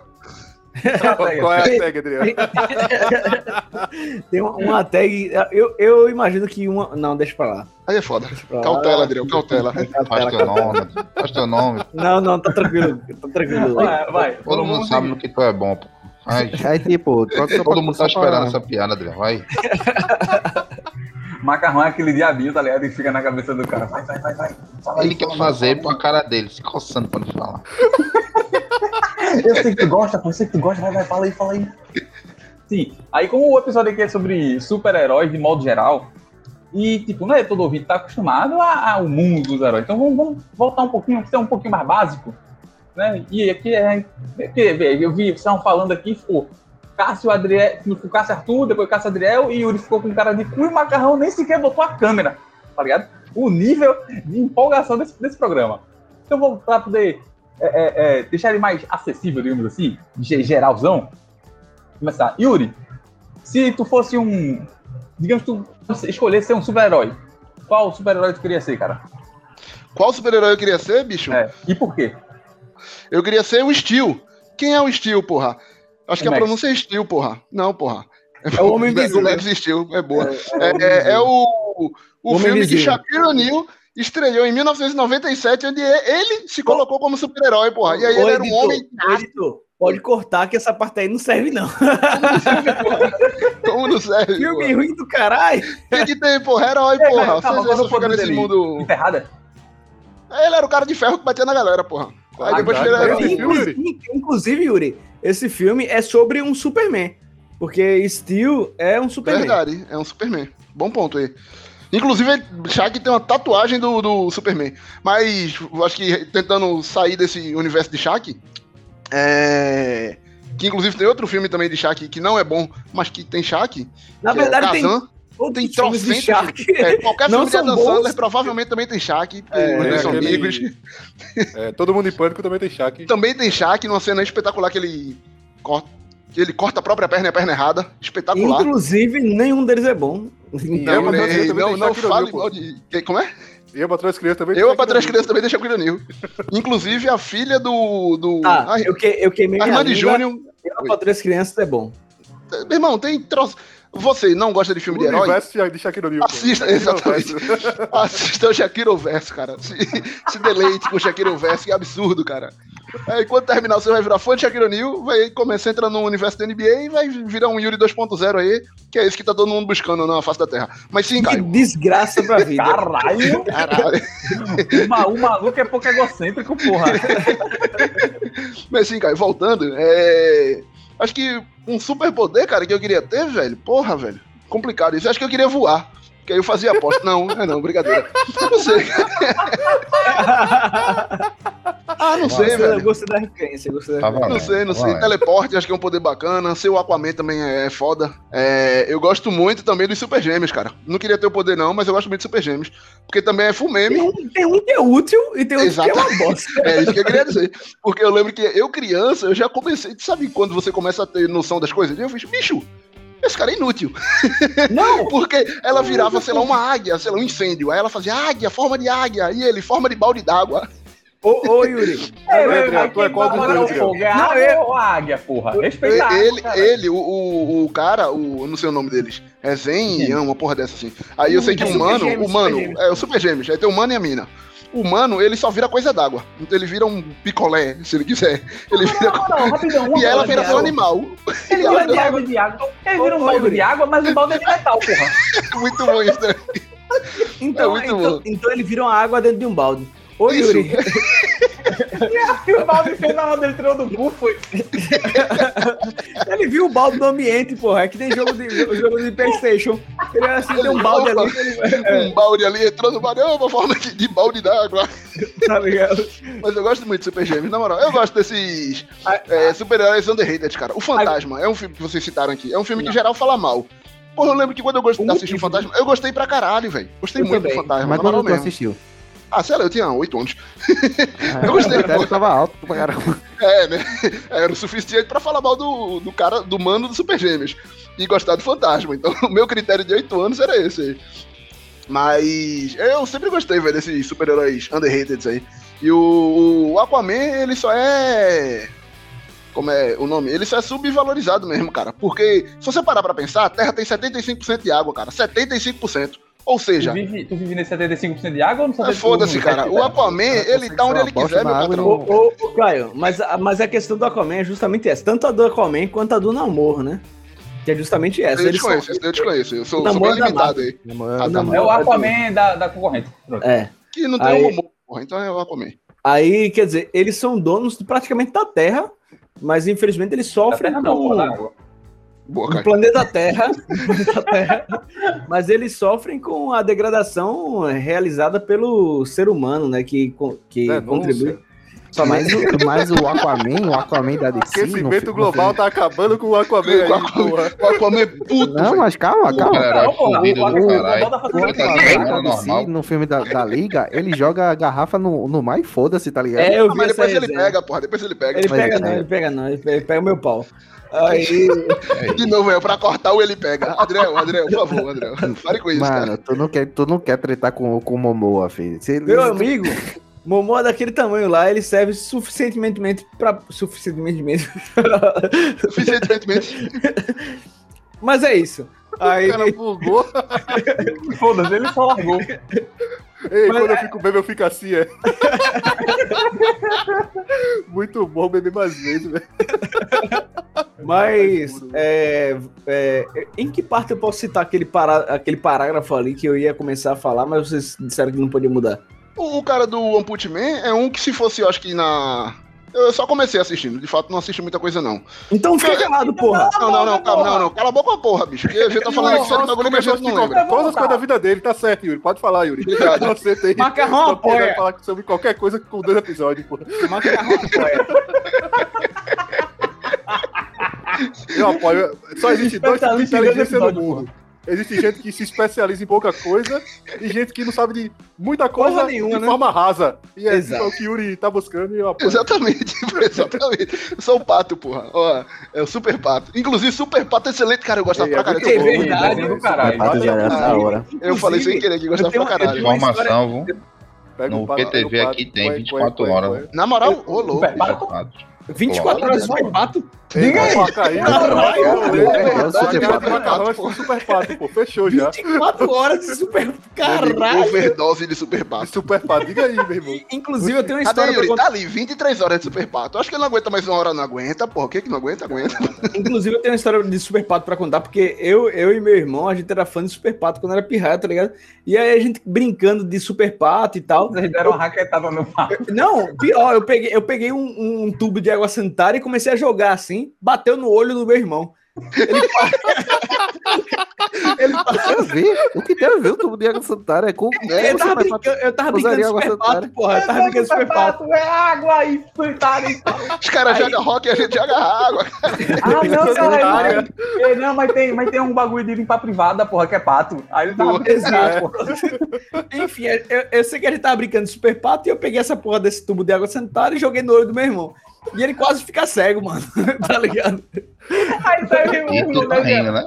Qual é a tag, Adriano? Tem uma, uma tag. Eu, eu imagino que uma. Não, deixa pra lá. aí é foda. Cautela, Adriel, cautela. Faz teu nome, faz teu nome. Não, não, tá tranquilo. Tá tranquilo. Vai, vai. Todo mundo sabe no que tu é bom, pô. Vai. Aí, tipo, pra- Todo mundo só tá esperando essa piada, Adriano. Vai. Macarrão é aquele diabinho, tá ligado? E fica na cabeça do cara. Vai, vai, vai, vai. Fala aí, Ele quer fala, fazer com a cara dele, se coçando pra não falar. Eu sei que tu gosta, eu sei que tu gosta. Vai, vai, fala aí, fala aí. Sim, aí como o episódio aqui é sobre super-heróis de modo geral, e, tipo, não é todo ouvinte tá acostumado ao mundo dos heróis. Então vamos, vamos voltar um pouquinho, ser um pouquinho mais básico, né? E aqui é... Vê, eu vi, vocês estavam falando aqui, ficou Cássio, Adriel, Cássio Arthur, depois Cássio Adriel, e Yuri ficou com cara de cu e o Macarrão nem sequer botou a câmera, tá ligado? O nível de empolgação desse, desse programa. Então vou para poder é, é, é, deixar ele mais acessível, digamos assim, ge- geralzão. Começar. Yuri, se tu fosse um. Digamos que tu escolhesse ser um super-herói, qual super-herói tu queria ser, cara? Qual super-herói eu queria ser, bicho? É. E por quê? Eu queria ser o Steel. Quem é o Steel, porra? Acho que a Max. pronúncia é Steel, porra. Não, porra. É o Homem Invisível. Max Steel, é boa. É, é- é o, o Homem filme que Invisível. Shaquille O'Neal estreou em 1997, onde ele se colocou como super-herói, porra. E aí ele Ô, era um editor, homem. editor, Pode cortar que essa parte aí não serve, não. Como não serve? Filme porra? ruim do caralho. Tem que ter, porra, herói, É, porra. Vocês é o ficam poder nesse dele? mundo. Enterrada? Ele era o cara de ferro que batia na galera, porra. Aí depois que ele Agora, era. Esse filme, Inclusive, inclusive, Yuri, esse filme é sobre um Superman. Porque Steel é um Superman. Verdade, é um Superman. Bom ponto aí. Inclusive, Shaq tem uma tatuagem do, do Superman. Mas, eu acho que tentando sair desse universo de Shaq, é... que inclusive tem outro filme também de Shaq que não é bom, mas que tem Shaq. Na que é verdade, tem, Kazan. outros tem filmes de trocentos Shark. É, qualquer Não filme de são Adam bons. Sandler provavelmente também tem Shaq, É, eles são aquele- amigos. É, todo mundo em pânico também tem Shaq. Também tem Shaq numa cena espetacular que ele corta, que ele corta a própria perna e a perna errada. Espetacular. Inclusive, nenhum deles é bom. Então, Não, também tem não, não fale mal de. Como é? Eu, pra trás crianças também Eu, pra trás crianças, também deixa o Guilherme Inclusive, a filha do. do Ah, a, eu, que, eu queimei a minha irmã de. Júnior. Eu, pra três crianças é bom. Meu irmão, tem troço. Você não gosta de filme de O herói? universo de Shaquille O'Neal. Assista, Shaquille exatamente. Assista o Shakira Verso, cara. Se, se deleite com o Shakira Verso, que absurdo, cara. Aí, quando terminar, você vai virar fã de Shakira O'Neal, vai começar a entrar no universo da NBA e vai virar um Yuri 2.0 aí, que é isso que tá todo mundo buscando na face da Terra. Mas sim, Que Caio. desgraça pra vida. Caralho! Caralho. o, ma- o maluco é pouco egocêntrico, porra. Mas sim, Caio, voltando, é... Acho que um super poder, cara, que eu queria ter, velho, porra, velho, complicado isso. Acho que eu queria voar. Que aí eu fazia aposta. Não, é não, brincadeira. Não sei. Ah, não Nossa, sei, Eu velho. gostei da referência, eu gostei da Tá referência. valendo, Não sei, não tá sei. valendo. Teleporte, acho que é um poder bacana. Seu Aquaman também é foda. É, eu gosto muito também dos Super Gêmeos, cara. Não queria ter o poder, não, mas eu gosto muito dos Super Gêmeos. Porque também é full meme. Tem um, tem um que é útil e tem outro que é uma bosta. É isso que eu queria dizer. Porque eu lembro que eu, criança, eu já comecei. Sabe quando você começa a ter noção das coisas? Eu fiz, bicho, esse cara é inútil. Não, Porque ela virava, sei lá, uma águia, sei lá, um incêndio. Aí ela fazia águia, forma de águia. E ele, forma de balde d'água. ô, ô Yuri, É, mas Adriano, tu é qual dos dois, o Adriano? fogo? É a Não, eu- ou a águia, porra? Respeita Ele, água, cara. ele o, o, o cara, o, eu não sei o nome deles. É Zen, Ian, uma porra dessa assim. Aí eu sei que É o Gêmeos, o Gêmeos. é o Super Gêmeos. Aí tem o humano e a mina. O humano, ele só vira coisa d'água. Ele vira um picolé, se ele quiser. Ele vira. Não, não, rapidão. uma E ela vira água. animal. Ele vira um balde de água. Ele vira um balde de água, mas o balde é de metal, porra. Muito bom isso, né? então, É muito então, bom. então ele vira uma água dentro de um balde. Ô Isso. Yuri, E o balde fez na hora dele tirou do cu, foi. ele viu o balde do ambiente, porra. É que tem jogo de, jogo de Playstation. Ele era assim, tem um balde ali, ele, Um balde ali entrando no balde, é uma forma de, de balde d'água. tá ligado? Mas eu gosto muito de Super Gêmeos, na moral. Eu gosto desses é, super-heróis underrated, cara. O Fantasma é um filme que vocês citaram aqui. É um filme que em geral fala mal. Porra, eu lembro que quando eu gostei, assisti o Fantasma, eu gostei pra caralho, velho. Gostei Eu muito também. do Fantasma, Mas quando tu assistiu? Ah, sei lá, eu tinha 8 anos. Eu gostei, O pô. tava alto pra caramba. É, né? Era o suficiente pra falar mal do, do cara, do mano do Super Gêmeos. E gostar do Fantasma. Então, o meu critério de 8 anos era esse aí. Mas eu sempre gostei, velho, desses super-heróis underrated aí. E o, o Aquaman, ele só é. Como é o nome? Ele só é subvalorizado mesmo, cara. Porque, se você parar pra pensar, a Terra tem 75% de água, cara. 75%. Ou Tu seja, vive, tu vive nesse 75% de água ou no ah, 75%? foda-se, cara. O Aquaman, ele tá onde ele quiser, meu patrão. Ô, ô, ô, Caio, mas, a- mas a questão do Aquaman é justamente essa. Tanto a do Aquaman quanto a do Namor, né? Que é justamente essa. Eu Eles desconheço, são- esse daí eu desconheço. Eu sou, sou bem da limitado aí. Ah, tá. É o Aquaman da, da concorrente. É. Que não tem Aí- um humor, porra, então é o Aquaman. Aí, quer dizer, eles são donos praticamente da Terra, mas infelizmente eles Da sofrem terra não, com da água. Boa, o cara. planeta Terra, o planeta Terra, mas eles sofrem com a degradação realizada pelo ser humano, né? Que, que Denúncia. contribui. Só mais o, mais o Aquaman, o Aquaman da DC. no Aquecimento global no tá acabando com o Aquaman O aí, porra. o Aquaman é puto. Não, mas calma, calma. Não, o- o- o- o- O Aquaman normal. DC, no filme da, da Liga, ele joga a garrafa no, no mar e foda-se, tá ligado? É, eu Ah, vi mas depois ele resenha. pega, porra, depois ele pega. Ele pega é. não, ele pega não, ele pega, ele pega o meu pau. Aí, De novo, é pra cortar o ele pega. Adriel, Adriel, por favor, Adriel. Pare com isso, Mano, cara. tu não quer, tu não quer tretar com, com o Momoa, filho. Meu amigo, Momô é daquele tamanho lá, ele serve suficientemente para suficientemente. Suficientemente. Mas é isso. Aí, O cara bugou. Foda-se, ele só largou. Ei, quando eu fico bêbado, eu fico assim, é. Muito bom beber mais vezes, velho. Mas é, é, em que parte eu posso citar aquele, pará, aquele parágrafo ali que eu ia começar a falar, mas vocês disseram que não podia mudar? O, o cara do One Punch Man é um que se fosse, eu acho que na... Eu só comecei assistindo, de fato não assisti muita coisa não. Então fica calado, porra. Não, não, não, calma, não, não. Cala a boca, porra, bicho. Porque a gente tá falando aqui sério bagulho que a gente não lembra. Todas as coisas da vida dele, tá certo, Yuri. Pode falar, Yuri. Obrigado. Você tem. Macarrão apoia. falar sobre qualquer coisa com dois episódios, porra. Macarrão apoia. Eu apoio. Só existe dois tipos de inteligência no mundo. Existe gente que se especializa em pouca coisa e gente que não sabe de muita coisa Porra nenhuma, de né? forma rasa. E é Exato. isso que o Yuri tá buscando e eu apoio. Exatamente, exatamente. Eu sou o pato, porra. Ó, é o super pato. Inclusive, super pato é excelente, cara. Eu gostava É, pra é caralho. É verdade, do Super caralho. Pato já era essa hora. Eu falei sem querer que gostava pra caralho. Informação, viu? Pega No PTV aqui tem põe, 24 põe, põe, horas. Na moral, ô louco. Super pato? 24 horas de super pato? Diga aí. Caralho, velho. É é macarrão super pato, pô. Fechou já. 24 horas de super. Caralho! Overdose de super pato. Super pato, diga aí, meu irmão. Inclusive, eu tenho uma Cadê história pra Yuri? Tá ali, 23 horas de super pato. Acho que ele não aguenta mais uma hora, não aguenta, porra. O que que não aguenta? Aguenta. Inclusive, eu tenho uma história de Super Pato pra contar, porque eu, eu e meu irmão, a gente era fã de Super Pato quando era pirraia, tá ligado? E aí a gente brincando de Super Pato e tal. Vocês deram uma raquetada no papo. Não, pior, eu peguei, eu peguei um, um tubo de água sanitária e comecei a jogar assim, bateu no olho do meu irmão. Ele, Ele a ver? O que tem a ver o tubo de água sanitária? É com. eu, tava brincando, eu tava brincando de Usaria água super pato, porra. Eu tava brincando de super pato. É água e Os caras jogam rock e a gente joga água. Ah, não, cara. É, não, mas tem, mas tem um bagulho de limpar privada, porra, que é pato. Aí ele tava Exato. Enfim, eu, eu sei que a gente tava brincando de super pato e eu peguei essa porra desse tubo de água sanitária e joguei no olho do meu irmão. E ele quase fica cego, mano. tá ligado? Aí saiu né?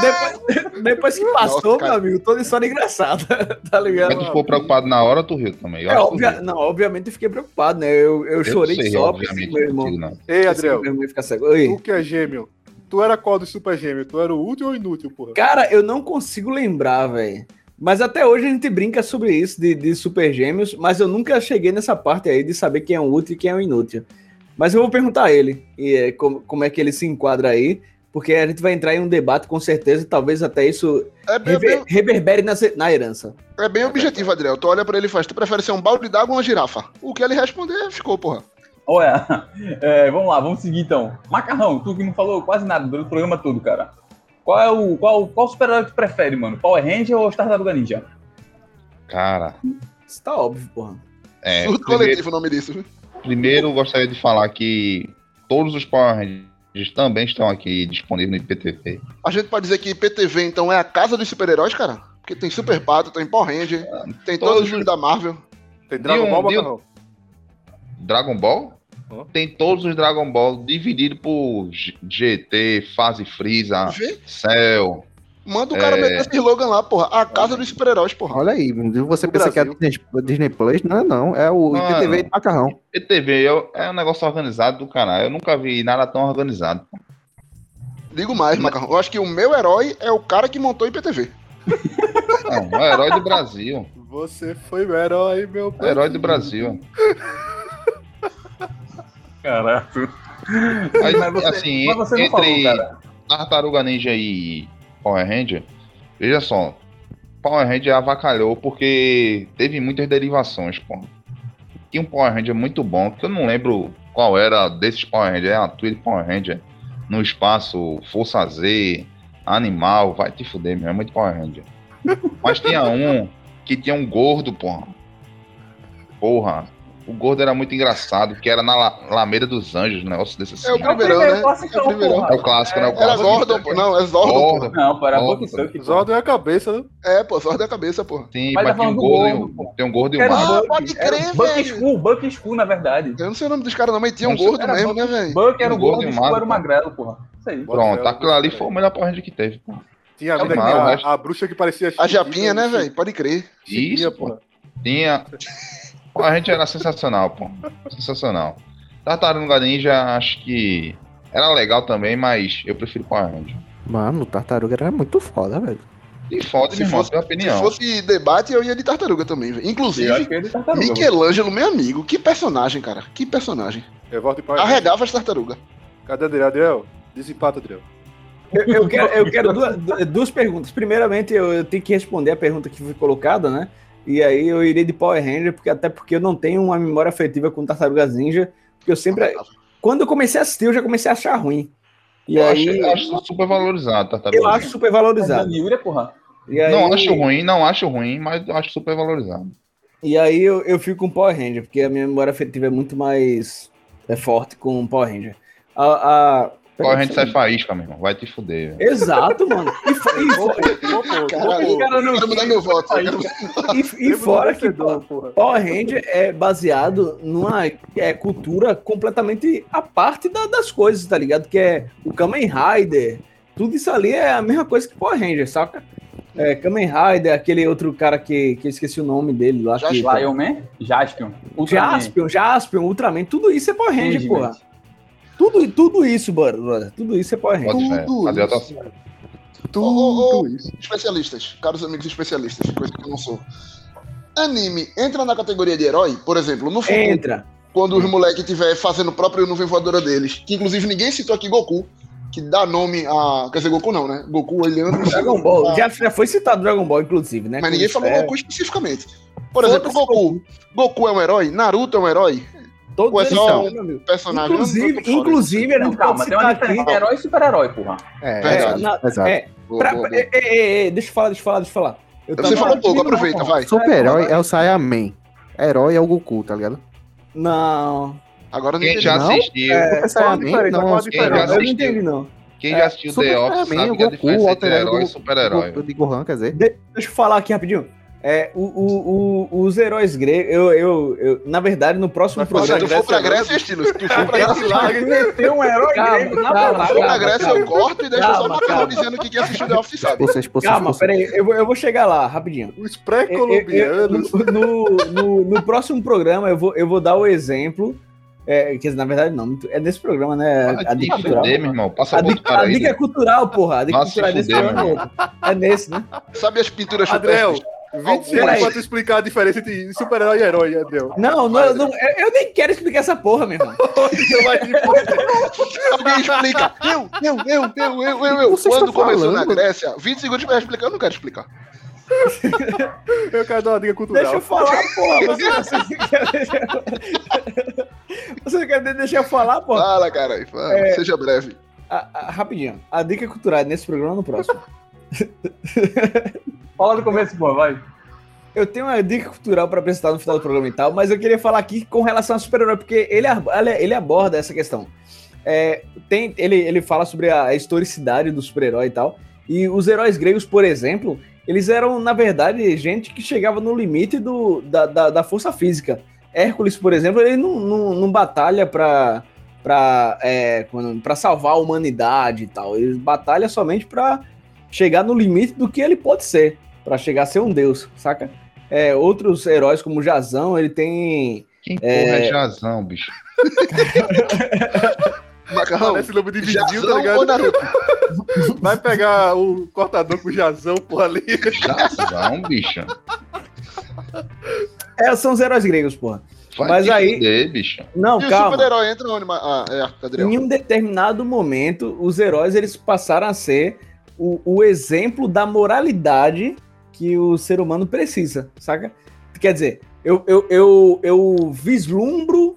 Depois, depois que passou, Nossa, meu amigo, toda história engraçada. tá ligado? Mas tu ficou preocupado na hora, tu riu também. Eu É, riu. não, obviamente eu fiquei preocupado, né? Eu, eu, Eu chorei sei, só porque meu irmão. não. Ei, Adriel, meu irmão ia ficar cego. Oi. tu que é gêmeo. Tu era qual do super gêmeo? Tu era o útil ou inútil, porra? Cara, eu não consigo lembrar, velho. Mas até hoje a gente brinca sobre isso de, de super gêmeos, mas eu nunca cheguei nessa parte aí de saber quem é o útil e quem é o inútil. Mas eu vou perguntar a ele e, é, como, como é que ele se enquadra aí, porque a gente vai entrar em um debate com certeza, e talvez até isso É bem, rever- reverbere na, na herança. é bem objetivo, Adriel. Tu olha pra ele e faz, tu prefere ser um balde d'água ou uma girafa? O que ele responder, ficou, porra. Olha, é, vamos lá, vamos seguir então. Macarrão, tu que não falou quase nada do programa todo, cara. Qual é o. Qual, qual super-herói que tu prefere, mano? Power Ranger ou Tartaruga Ninja? Cara, Isso tá óbvio, porra. é, Surto primeiro, coletivo o nome disso. viu? primeiro eu gostaria de falar que todos os Power Rangers também estão aqui disponíveis no IPTV. A gente pode dizer que IPTV, então, é a casa dos super-heróis, cara? Porque tem Super Pato, tem Power Ranger, tem todos os Todos- filmes da Marvel. Tem Dragon um- Ball, um-? Dragon Ball? Tem todos os Dragon Ball divididos por GT, fase Freeza? Cell. Manda o cara É. meter esse slogan lá, porra. A casa dos super-heróis, porra. Olha aí, você pensa que é. Disney, Disney Plus? Não, não. É o Mano. IPTV de macarrão. IPTV é, é um negócio organizado do caralho. Eu nunca vi nada tão organizado. Digo mais, Macarrão. Eu acho que o meu herói é o cara que montou o IPTV. Não, é o herói do Brasil. Você foi o herói, meu É o herói do Brasil. Caraca. Mas, Mas você- assim, mas você entre falou, cara. Tartaruga Ninja e Power Ranger, veja só. Power Ranger avacalhou porque teve muitas derivações, pô. Tinha um Power Ranger muito bom, que eu não lembro qual era desses Power Ranger, é a Tweet Power Ranger, no espaço, Força Z, Animal, vai te fuder, meu, é muito Power Ranger. Mas tinha um que tinha um gordo, porra. Porra. O gordo era muito engraçado, que era na La- Lameira dos Anjos, um negócio desse assim. É o primeiro né? classicão, É o primeirão. porra. É o clássico, né? O Era clássico. Zordon, pô. Não, é Zordon. Zordon. Não, pô, era Zordon, Buck Suck. pô. Zordon é a cabeça, né? É, pô, Zordon é a cabeça, porra. Sim, Mas mas, tem um gordo, gordo, pô. tem um gordo e um Era mago. Ah, Buck, pode era crer, Buck velho. School, Buck School, na verdade. Eu não sei o nome dos caras, não, mas tinha um gordo era mesmo, Buck- né, velho? Buck era o Um gordo gordo e o School era o pô. magrelo, porra. Isso aí. Pronto, aquilo ali foi o melhor Power Ranger que teve. Pô. Tinha a, É que- mal, a- a bruxa que parecia A Japinha, né, velho? Pode crer. Isso, pô. porra. Tinha. Power Ranger era sensacional, pô. Sensacional. Tartaruga Ninja, acho que era legal também, mas eu prefiro Power Ranger. Mano, o Tartaruga era muito foda, velho. E foda, Se fosse- Se opinião. fosse debate, eu ia de tartaruga também, velho. Eu Inclusive. Michelangelo, meu amigo. Que personagem, cara. Que personagem. E Power Ah, Ranger. Arregava as tartarugas. Cadê Adriel? Adriel? Desempata, Adriel. Eu, eu quero, eu quero duas, du- duas perguntas. Primeiramente, eu, eu tenho que responder a pergunta que foi colocada, né? E aí eu irei de Power Ranger, porque até porque eu não tenho uma memória afetiva com Tartarugas Ninja, porque eu sempre... Quando eu comecei a assistir, eu já comecei a achar ruim. E Eu aí, acho, eu acho super valorizado, Tartaruga eu acho super valorizado. Yuri, porra. E aí, Não acho ruim, não acho ruim, mas eu acho super valorizado. E aí eu, eu fico com Power Ranger, porque a minha memória afetiva é muito mais é forte com Power Ranger. A, a... Power Ranger sai faísca, meu irmão. Vai te fuder. velho. Exato, mano. E, fo- e cara não- meu voto. e- e fora que. Power Ranger é baseado numa é, cultura completamente à parte da- das coisas, tá ligado? Que é o Kamen Rider. Tudo isso ali é a mesma coisa que Power Ranger, saca? É, Kamen Rider, aquele outro cara que, que eu esqueci o nome dele lá. Que, Lion Man? Jaspion. Ultraman. Jaspion, Jaspion, Ultraman, tudo isso é Power Ranger, Entendi, porra. Tudo, tudo isso, brother, brother, tudo isso é Power Ranger. Fé. Tudo tá isso. certo. Tudo Tudo isso. Especialistas, caros amigos especialistas, coisa que eu não sou. Anime entra na categoria de herói? Por exemplo, no futuro, Entra. quando os moleques estiver fazendo o próprio nuvem voadora deles, que inclusive ninguém citou aqui Goku, que dá nome a. Quer dizer, Goku não, né? Goku ele anda. Dragon Ball. Já, já foi citado Dragon Ball, inclusive, né? Mas ninguém falou esfera. Goku especificamente. Por exemplo, Goku. Goku é um herói? Naruto é um herói? Todos é eles são, um personagem. Inclusive, inclusive a gente calma, pode tem uma citar diferença aqui. de herói e super-herói, porra. É. É, na- exato. é. Boa, pra- boa, boa. é, é, é, deixa eu falar, deixa eu falar, deixa eu falar. Eu Você falou um pouco, aproveita, vai. Super-herói é o Saiyaman. Herói é o Goku, tá ligado? Não. Agora não Quem já Não? assistiu, É, a Saiyaman não, quem já diferença? eu não assistiu, entendi, não. quem É, já assistiu The Office Saiyaman, sabe o que a Goku, diferença entre herói e super-herói. do- de Gohan, quer dizer. De- deixa eu falar aqui rapidinho. É, o, o, o- os heróis gregos, eu, eu, eu, na verdade, no próximo Vai falar Se programa. tu for pra Grécia, estilo. Se tu for pra Grécia, lá, ele meteu um herói Calma, grego na calma, se for pra Grécia, calma. eu corto e deixo só Macarrão calma. dizendo que quem assistiu The Office sabe. Vocês, vocês, Calma, vocês- peraí, eu, vou- eu vou chegar lá, rapidinho. Os Eu- eu- pré-colombianos. eu- no, no, no próximo programa, eu vou, eu vou dar o exemplo. É, quer dizer, na verdade, não, é nesse programa, né? A dica cultural. fuder, meu irmão. Passa A dica, a dica é cultural, porra. A dica se cultural é nesse fuder, programa. É nesse, né? Sabe as pinturas Adriel? 20 Peraí. segundos pra tu explicar a diferença entre super-herói e herói, Adriel. Não, não, não, eu, eu nem quero explicar essa porra, meu irmão. Alguém explica. Eu, eu, eu, eu, eu, eu, eu. Quando começou na? Grécia, 20 segundos pra explicar, eu não quero explicar. Eu quero dar uma dica cultural. Deixa eu falar, porra. Você, você, quer deixar... você quer deixar eu falar, porra? Fala, caralho. fala. É. Seja breve. A- a- rapidinho. A dica cultural é nesse programa ou no próximo? Fala do começo, pô, vai. Eu tenho uma dica cultural para apresentar no final do programa e tal, mas eu queria falar aqui com relação ao super-herói, porque ele, ele- aborda essa questão. É, tem, ele, ele fala sobre a historicidade do super-herói e tal. E os heróis gregos, por exemplo, eles eram, na verdade, gente que chegava no limite do, da, da, da força física. Hércules, por exemplo, ele não, não, não batalha para para é, pra salvar a humanidade e tal. Ele batalha somente para chegar no limite do que ele pode ser, para chegar a ser um deus, saca? É, outros heróis como Jazão, ele tem Quem porra é Jazão, bicho? Macarrão. Parece nome de tá ligado? Naruto? Vai pegar o cortador com o jazão por ali. Jazão, bicho. é, são os heróis gregos, porra. Vai Mas aí- fuder, bicho. Não, E o calma. super-herói entra onde? Ah, é. Em um determinado momento, os heróis eles passaram a ser o, o exemplo da moralidade que o ser humano precisa, saca? Quer dizer, eu, eu, eu, eu vislumbro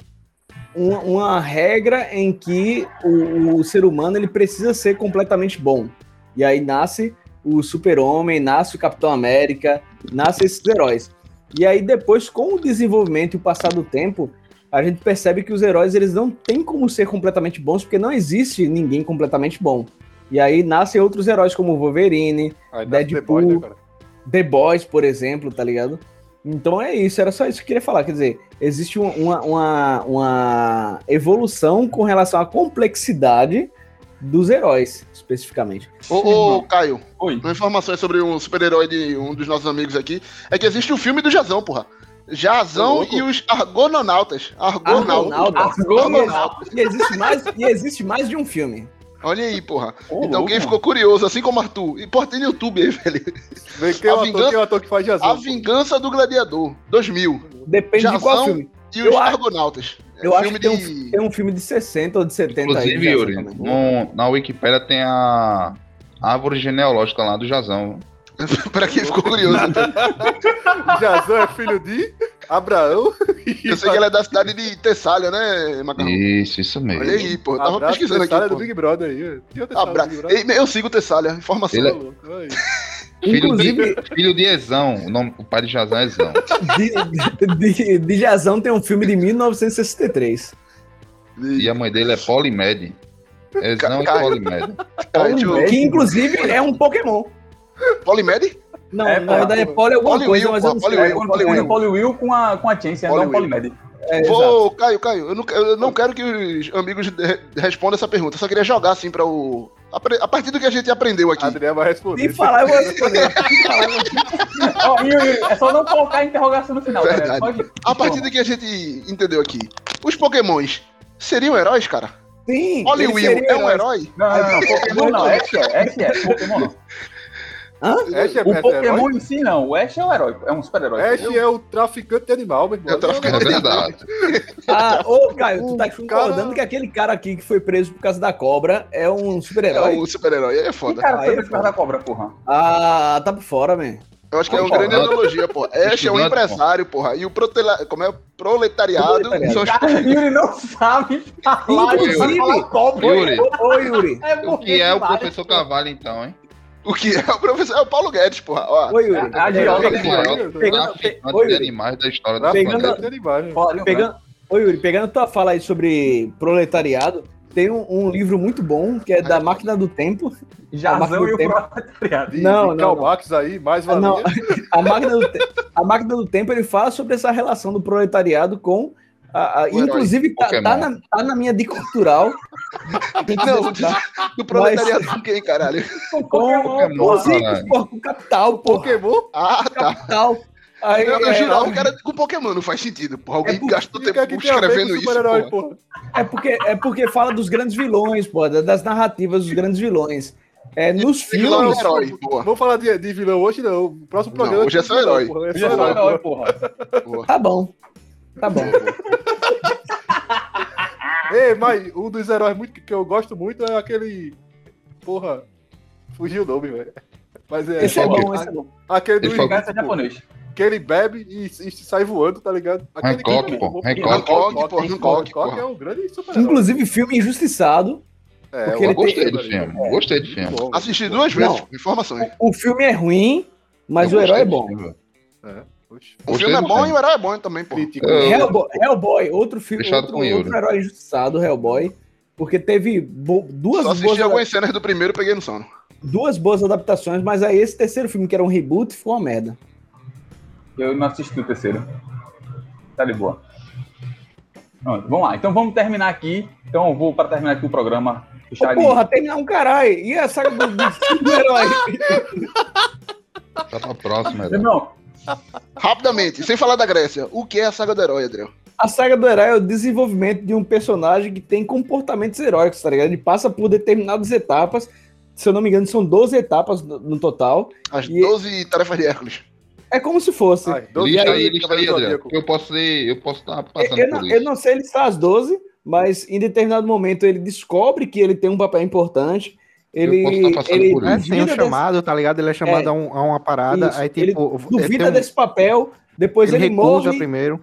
uma, uma regra em que o, o ser humano ele precisa ser completamente bom. E aí nasce o Super-Homem, nasce o Capitão América, nasce esses heróis. E aí depois, com o desenvolvimento e o passar do tempo, a gente percebe que os heróis eles não têm como ser completamente bons, porque não existe ninguém completamente bom. E aí nascem outros heróis como o Wolverine, Aí Deadpool. The Boys, né? The Boys, por exemplo, tá ligado? Então é isso, era só isso que eu queria falar. Quer dizer, existe uma, uma, uma, evolução com relação à complexidade dos heróis, especificamente. Ô, ô, Caio, Oi. uma informação sobre um super-herói de um dos nossos amigos aqui é que existe o filme do Jazão, porra. Jazão e os Argonautas. Argonautas. Argonautas. Argonautas. E existe mais, e existe mais de um filme. Olha aí, porra. Ô, então louco, quem ficou curioso, assim como Arthur, e pô, tem no YouTube aí, velho. Vem quem é o A ator, vingança- quem é o ator que faz A jazão. Vingança do Gladiador, 2000. Depende de qual Jazão filme. E Eu os acho- Argonautas. É Eu um acho que tem um, tem um filme de 60 ou de 70 aí. Inclusive, Jazão Yuri, também. no- na Wikipédia tem a árvore genealógica lá do Jazão. pra quem ficou curioso. O Jazão é filho de Abraão. Eu sei que ela é da cidade de Tessália, né, Macarrão? Isso, isso mesmo. Olha aí, pô. Eu tava Abraço, pesquisando aqui. Tessália do Big Brother aí. Tinha Tessália Abra... do Big Brother. Eu sigo Tessália, informação. Ele é-. Filho Inclusive, de, filho de Ezão. O, nome, o pai de Jazão é Ezão. de, de, de Jazão tem um filme de 1963. E a mãe dele é Polimed. Ezão e Cara. Polimed. Eu- Que inclusive é um Pokémon. Polimed? Não, É, na verdade é Poli alguma Poli coisa, Will, mas eu não sei. Poli É Will. quando Poli Will. Poli Will com a, com a Chance, Não. Polimed. É, exato. Vou, Caio, Caio, eu não, eu não quero que os amigos re- respondam essa pergunta. Eu só queria jogar assim pra o. A, partir do que a gente aprendeu aqui. Adriel vai responder. Se falar, eu vou responder. Se falar, eu vou- Ó, Yuri, é só não colocar a interrogação no final, Verdade. galera. Pode... A partir do que a gente entendeu aqui, os Pokémons seriam heróis, cara? Sim. Ele Will é um herói. herói? Não, não, não. Pokémon não. Ash é. Ash é. Pokémon não. Ash é, O é Pokémon herói? em si não. O Ash é um herói. É um super-herói. Ash é o traficante de animal, meu irmão. É o traficante É verdade. Ah, ô, Caio, tu tá O concordando cara- que aquele cara aqui que foi preso por causa da cobra é um É super-herói? o super-herói, aí é Que foda. cara Aí foi é preso por causa da cobra, porra? Ah, tá por fora, man. Eu acho que é uma Porra. grande analogia, pô. Ash é um empresário, porra. E o protela... como é? proletariado, os Cara, Yuri não sabe falar, Inclusive-. Yuri. Ô, ô, Yuri. É O que é o professor pô. Carvalho, então, hein? O que é o professor? É o Paulo Guedes, porra. Ó, Ô, Yuri. A É, porra. Oi, de Yuri. animais da história do Pegando-. Fala, Pegando, ô, Yuri, pegando tua fala aí sobre proletariado, tem um, um livro muito bom que é da Máquina do Tempo. Jazão do e o tempo. proletariado. Não, de não, não. Marx aí, mais Ah, Não, a máquina, do Te- a máquina do tempo ele fala sobre essa relação do proletariado com. A, a- herói. inclusive, tá, tá na, tá na minha dica cultural. Não, do proletariado com quem, caralho? com Pokémon, com os caralho. pô, com capital, pô. Pokémon? Ah, tá. Capital. Aí, Eu, eu é, jurava que era com Pokémon, não faz sentido, porra. Alguém É por- gastou o tempo que é escrevendo isso, porra. porra? é, porque, é porque fala dos grandes vilões, pô, da- das narrativas dos grandes vilões. É, nos Vilão é filmes. herói, boa. Vamos falar de, de vilão hoje, não. O próximo Não, programa. hoje é só herói. porra, É Hoje só é só herói, herói, porra. porra. Tá bom. Tá bom. Ei, mas um dos heróis muito, que eu gosto muito é aquele. Porra. Fugiu o nome, velho. Mas é. Esse é bom, esse é bom. Aquele do Essa é japonês. que ele bebe e, e sai voando, tá ligado? Aquele Hancock, que- pô, Hancock, Hancock, pô, Hancock, é um grande super-herói. Inclusive, filme injustiçado. É, eu ele Gostei tem- do filme. Gostei do filme. Bom, Assisti duas vezes, Não. informações. O filme é ruim, mas Eu o herói é bom. é. Oxe. O Gostei filme é bom e o herói é bom também, pô. Crítico. Eu- Hellboy, Hellboy, outro filme, Fechado outro, outro herói injustiçado, Hellboy. Porque teve bo- duas, Só assisti boas, algumas cenas do primeiro e peguei no sono. duas boas adaptações, mas aí esse terceiro filme, que era um reboot, ficou uma merda. Eu não assisti o terceiro. Tá de boa. Pronto, vamos lá. Então vamos terminar aqui. Então eu vou para terminar aqui o programa. Ô, de- porra, terminar um caralho. E a saga do, do filme do herói? Tá pra próxima, Edão. Rapidamente, sem falar da Grécia, o que é a saga do herói, Adriel? A saga do herói é o desenvolvimento de um personagem que tem comportamentos heróicos, tá ligado? Ele passa por determinadas etapas. Se eu não me engano, são 12 etapas no, no total. As E- 12 tarefas de Hércules. É como se fosse. Ai, 12 Lista dias aí, de lista aí, Adriano. Eu posso ler, eu posso estar passando eu, por não, isso. eu não sei listar as 12, mas em determinado momento ele descobre que ele tem um papel importante. Ele, tá ele É, tem um duvida chamado, tá ligado? Ele é chamado É. a, um- a uma parada, Isso, aí tipo. desse, duvida tem um- desse papel, depois ele ele, morre. primeiro.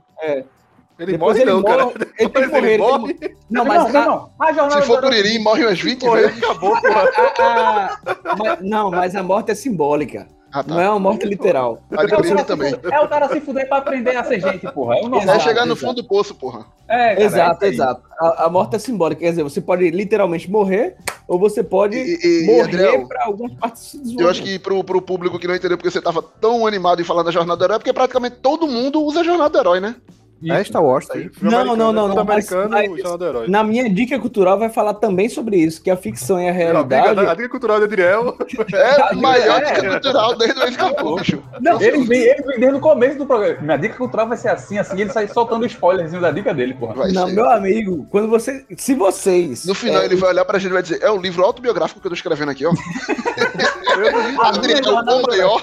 Ele depois morre, ele não, morre, cara. Ele tem que morrer. Ele ele tem morre. Não, mas não, a- não. A jornada Se for por Iri, morre umas 20 Pô, ele vezes. acabou, porra. a- a- mas- não, mas a morte é simbólica. Ah, tá. Não é uma morte literal. A de É o Iri cara também. se fuder- É o cara se fuder pra aprender a ser gente, porra. É o normal. É Exato, chegar no exato. fundo do poço, porra. É, cara, exato, é isso aí. exato. A, a morte é simbólica. Quer dizer, você pode literalmente morrer, ou você pode E, e- e, morrer Adriel, para algumas partes se eu desenvolver. acho que pro, pro público que não entendeu porque você tava tão animado em falar da jornada do herói, é porque praticamente todo mundo usa a jornada do herói, né? É Star Wars, tá aí. Não, não, não, é tudo não, mas- americano, mas- o Jornal do Herói. Na minha dica cultural vai falar também sobre isso, que a ficção e a A realidade. a dica cultural de Adriel. É a maior É. dica cultural desde o escapou, bicho. Não, Ele vem, ele vem desde o começo do programa. Minha dica cultural vai ser assim, assim, ele sai soltando spoilerzinho da dica dele, porra. Vai não, ser. meu amigo, quando você. Se vocês. No final é, ele vai olhar pra gente e vai dizer, é o livro autobiográfico que eu tô escrevendo aqui, ó. Adriel, o maior,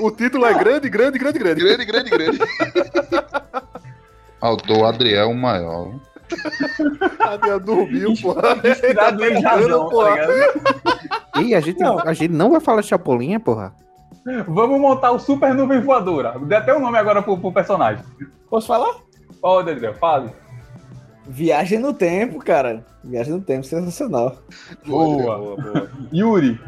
O título é grande, grande, grande, grande. grande, grande, grande. Autor Adriel Maior. Adriel dormiu, porra. Cuidado nele já não, tá ligado? Ih, a gente, Não. a gente não vai falar de Chapolin, porra. Vamos montar o Super Nuvem Voadora. Dê até um nome agora pro, pro personagem. Posso falar? Pode, Adriel, fale. Viagem no tempo, cara. Viagem no tempo, sensacional. Boa. Boa, boa. Yuri.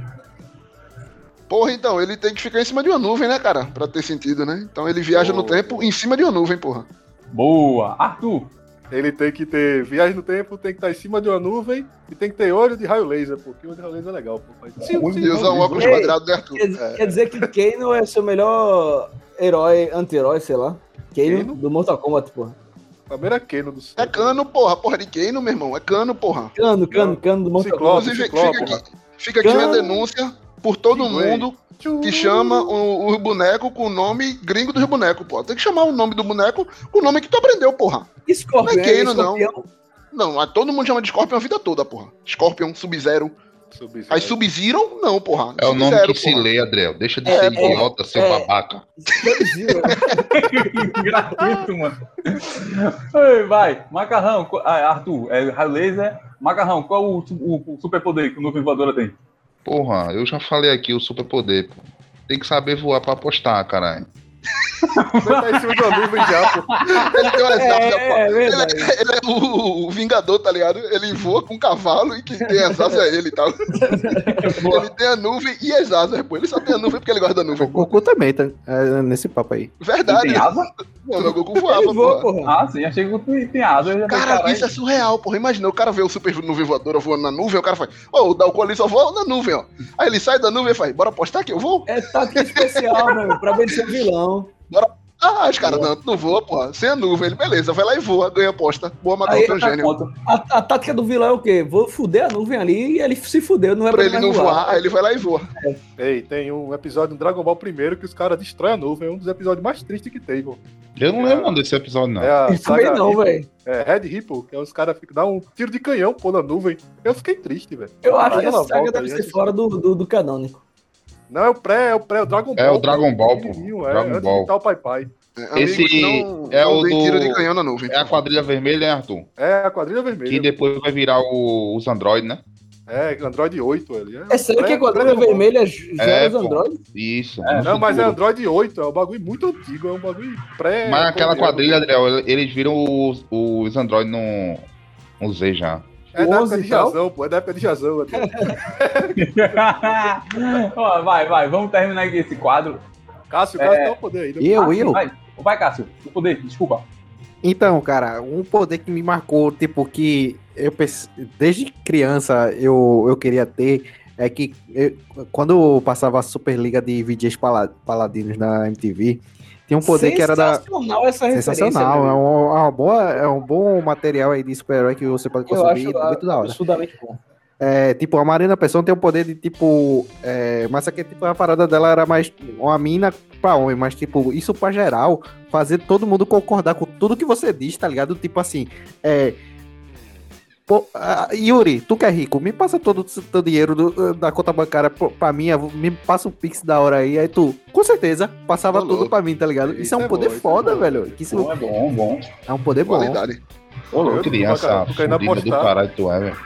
Porra, então, ele tem que ficar em cima de uma nuvem, né, cara? Pra ter sentido, né? Então ele viaja no Boa. tempo em cima de uma nuvem, porra. Boa. Arthur. Ele tem que ter viagem no tempo, tem que estar em cima de uma nuvem e tem que ter olho de raio laser, porque o olho de raio laser é legal. Pô. Sim, E usar um óculos quadrado, né, Arthur? Quer, É. quer dizer que Kano é seu melhor herói, anti-herói, sei lá. Kano, Kano? do Mortal Kombat, porra. Primeiro é Keno do É cano, porra. Porra de Kano, meu irmão. É cano, porra. Cano, cano, cano do Mortal Ciclope. Kombat. Inclusive, Ciclope, fica aqui, fica aqui Cano. denúncia por todo Iguei. mundo que chama o, o boneco com o nome gringo dos bonecos, porra. Tem que chamar o nome do boneco com o nome que tu aprendeu, porra. Scorpion, Não é Kano, não. Escorpião. Não, mas todo mundo chama de Scorpion a vida toda, porra. Scorpion, Sub-Zero. Sub-Zero. Aí Sub-Zero, não, porra. É o nome que se porra. lê, Adriel. Deixa de É, ser é, idiota, seu é. babaca. Sub-Zero. Gratuito, mano. Vai, Macarrão. ah, Arthur, é raio laser. Macarrão, qual o, o, o superpoder que o Nuvem Voadora tem? Porra, eu já falei aqui o superpoder, pô. tem que saber voar pra apostar, caralho. Você tá em cima de uma nuvem. Ele tem é Ele, verdade. é- ele é o, o Vingador, tá ligado? Ele voa com um cavalo e quem tem as asas é ele tal. Ele tem a nuvem e as asas, pô. Ele só tem a nuvem porque ele gosta da O nuvem. pô. Goku também tá é, nesse papo aí. Verdade. Tem asa? Não, meu Goku voava, Ele voa, pô. porra. Ah, sim, achei que tu tem asa. Cara, isso é surreal, porra. Imagina, o cara vê o super nuvem voadora voando na nuvem, o cara faz, ô, o Dalco ali só voa na nuvem, ó. Aí ele sai da nuvem e faz, bora apostar que eu vou? É tática especial, meu, pra vencer o vilão. Ah, os caras, não, não voa, porra. Sem a nuvem, ele, beleza, vai lá e voa, ganha aposta. Boa, Magal, Aí, tu é um tá gênio. conta. A, a tática do vilão é o quê? Vou fuder a nuvem ali e ele se fudeu, não é Pra pra ele não voar, aí ele vai lá e voa. Ei, tem um episódio no Dragon Ball primeiro que os caras destroem a nuvem. É um dos episódios mais tristes que tem, pô. Eu não lembro não desse episódio, não. É saga não, velho. É, Red Ripple, que é os caras dá um tiro de canhão, pô, na nuvem. Eu fiquei triste, velho. Eu acho Aí que essa saga volta deve ser fora do, do, do canônico. Não, é o pré, é o pré, o Dragon Ball. É o Dragon Ball, pô. É, Dragon antes Ball. de tal Pai Pai. É, Esse não, é não o do- tiro de canhão na nuvem. É a quadrilha vermelha, hein, Arthur? É, a quadrilha vermelha. Que depois vai virar o- os Android, né? É, Android 8 ali. É sério que a quadrilha vermelha já É, os pô. Android? Isso. É, Não, mas é. Android 8, é um bagulho muito antigo, é um bagulho pré. Mas aquela colonial. quadrilha, Adriel, eles viram os, os Android no, no Z já. É da época 11 de. Jazão, pô, é da época de Jazão. Ó, vai, vai, vamos terminar aqui esse quadro. Cássio, o É. Cássio tá o poder ainda. E eu, e eu. Vai, vai Cássio, o poder, desculpa. Então, cara, um poder que me marcou, tipo, que eu desde criança eu, eu queria ter, é que eu- quando eu passava a Superliga de VJs Pala- Paladinos na MTV, tinha um poder que era da. Sensacional essa referência. Sensacional, é um, é, uma boa, é um bom material aí de super-herói que você pode Eu consumir, acho muito da hora. absurdamente bom. É, tipo, a Marina Pessoa tem o poder de, tipo. É, mas aqui, tipo, a parada dela era mais uma mina pra homem, mas, tipo, isso pra geral, fazer todo mundo concordar com tudo que você diz, tá ligado? Tipo assim, é. Pô, ah, Yuri, tu que é rico, me passa todo o teu dinheiro do- da conta bancária pra mim, me passa um pix da hora aí, aí tu, com certeza, passava tudo louco. pra mim, tá ligado? Isso, Isso é um é poder bom, é foda, velho. Isso Bom, é bom, bom. é um poder bom. Ô, louco. Criança fudida do caralho tu é, velho.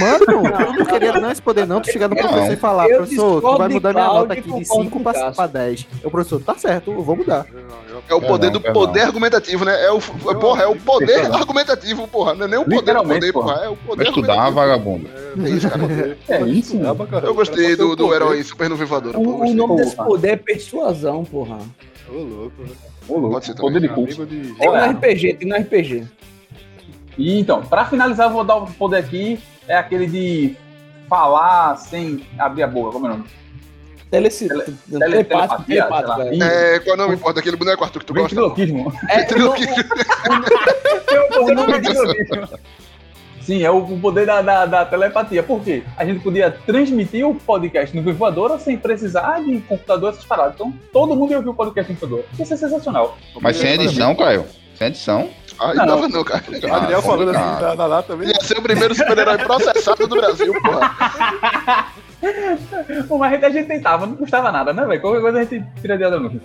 Mano, eu não queria não esse poder, não. Tu chegar no Não, professor e falar, eu professor, tu vai mudar minha nota aqui de concordo 5 com pra, Cássio. pra 10. O professor, tá certo, eu vou mudar. É o poder do poder argumentativo, né? É o, é, porra, é o poder argumentativo, porra. Não é nem o poder do poder, porra. É o poder Vai estudar, vagabundo. É isso, cara. É isso, Dá mano. pra caramba. Eu gostei do, do herói super nuvivadora. pô, O, nome desse poder é persuasão, porra. Ô, louco. né? Ô, louco. Pode ser Poder de também. culto. Amigo de. Tem Olha. no RPG, tem no RPG. E então, pra finalizar, eu vou dar o poder aqui. É aquele de falar sem abrir a boca, como é o nome? Teleci... Tele- Telepático, telepatia, telepático. é. É, qual é o nome importa? Aquele boneco Arthur que tu gosta? Ventriloquismo. É, Ventriloquismo. O poder do. Sim, é o o poder da, da, da telepatia. Por quê? A gente podia transmitir o podcast no Voadora sem precisar de computador, essas paradas. Então, todo mundo ia ouvir o podcast no Voadora. Isso é sensacional. Mas sem edição, Caio. Sem edição. Ah, Não. dava não, cara. Adriel falando assim na, lata também. Ia ser o primeiro super-herói processado do Brasil, porra. Pô, Mas a gente, tentava, não custava nada, né, velho? Qualquer coisa a gente tira de no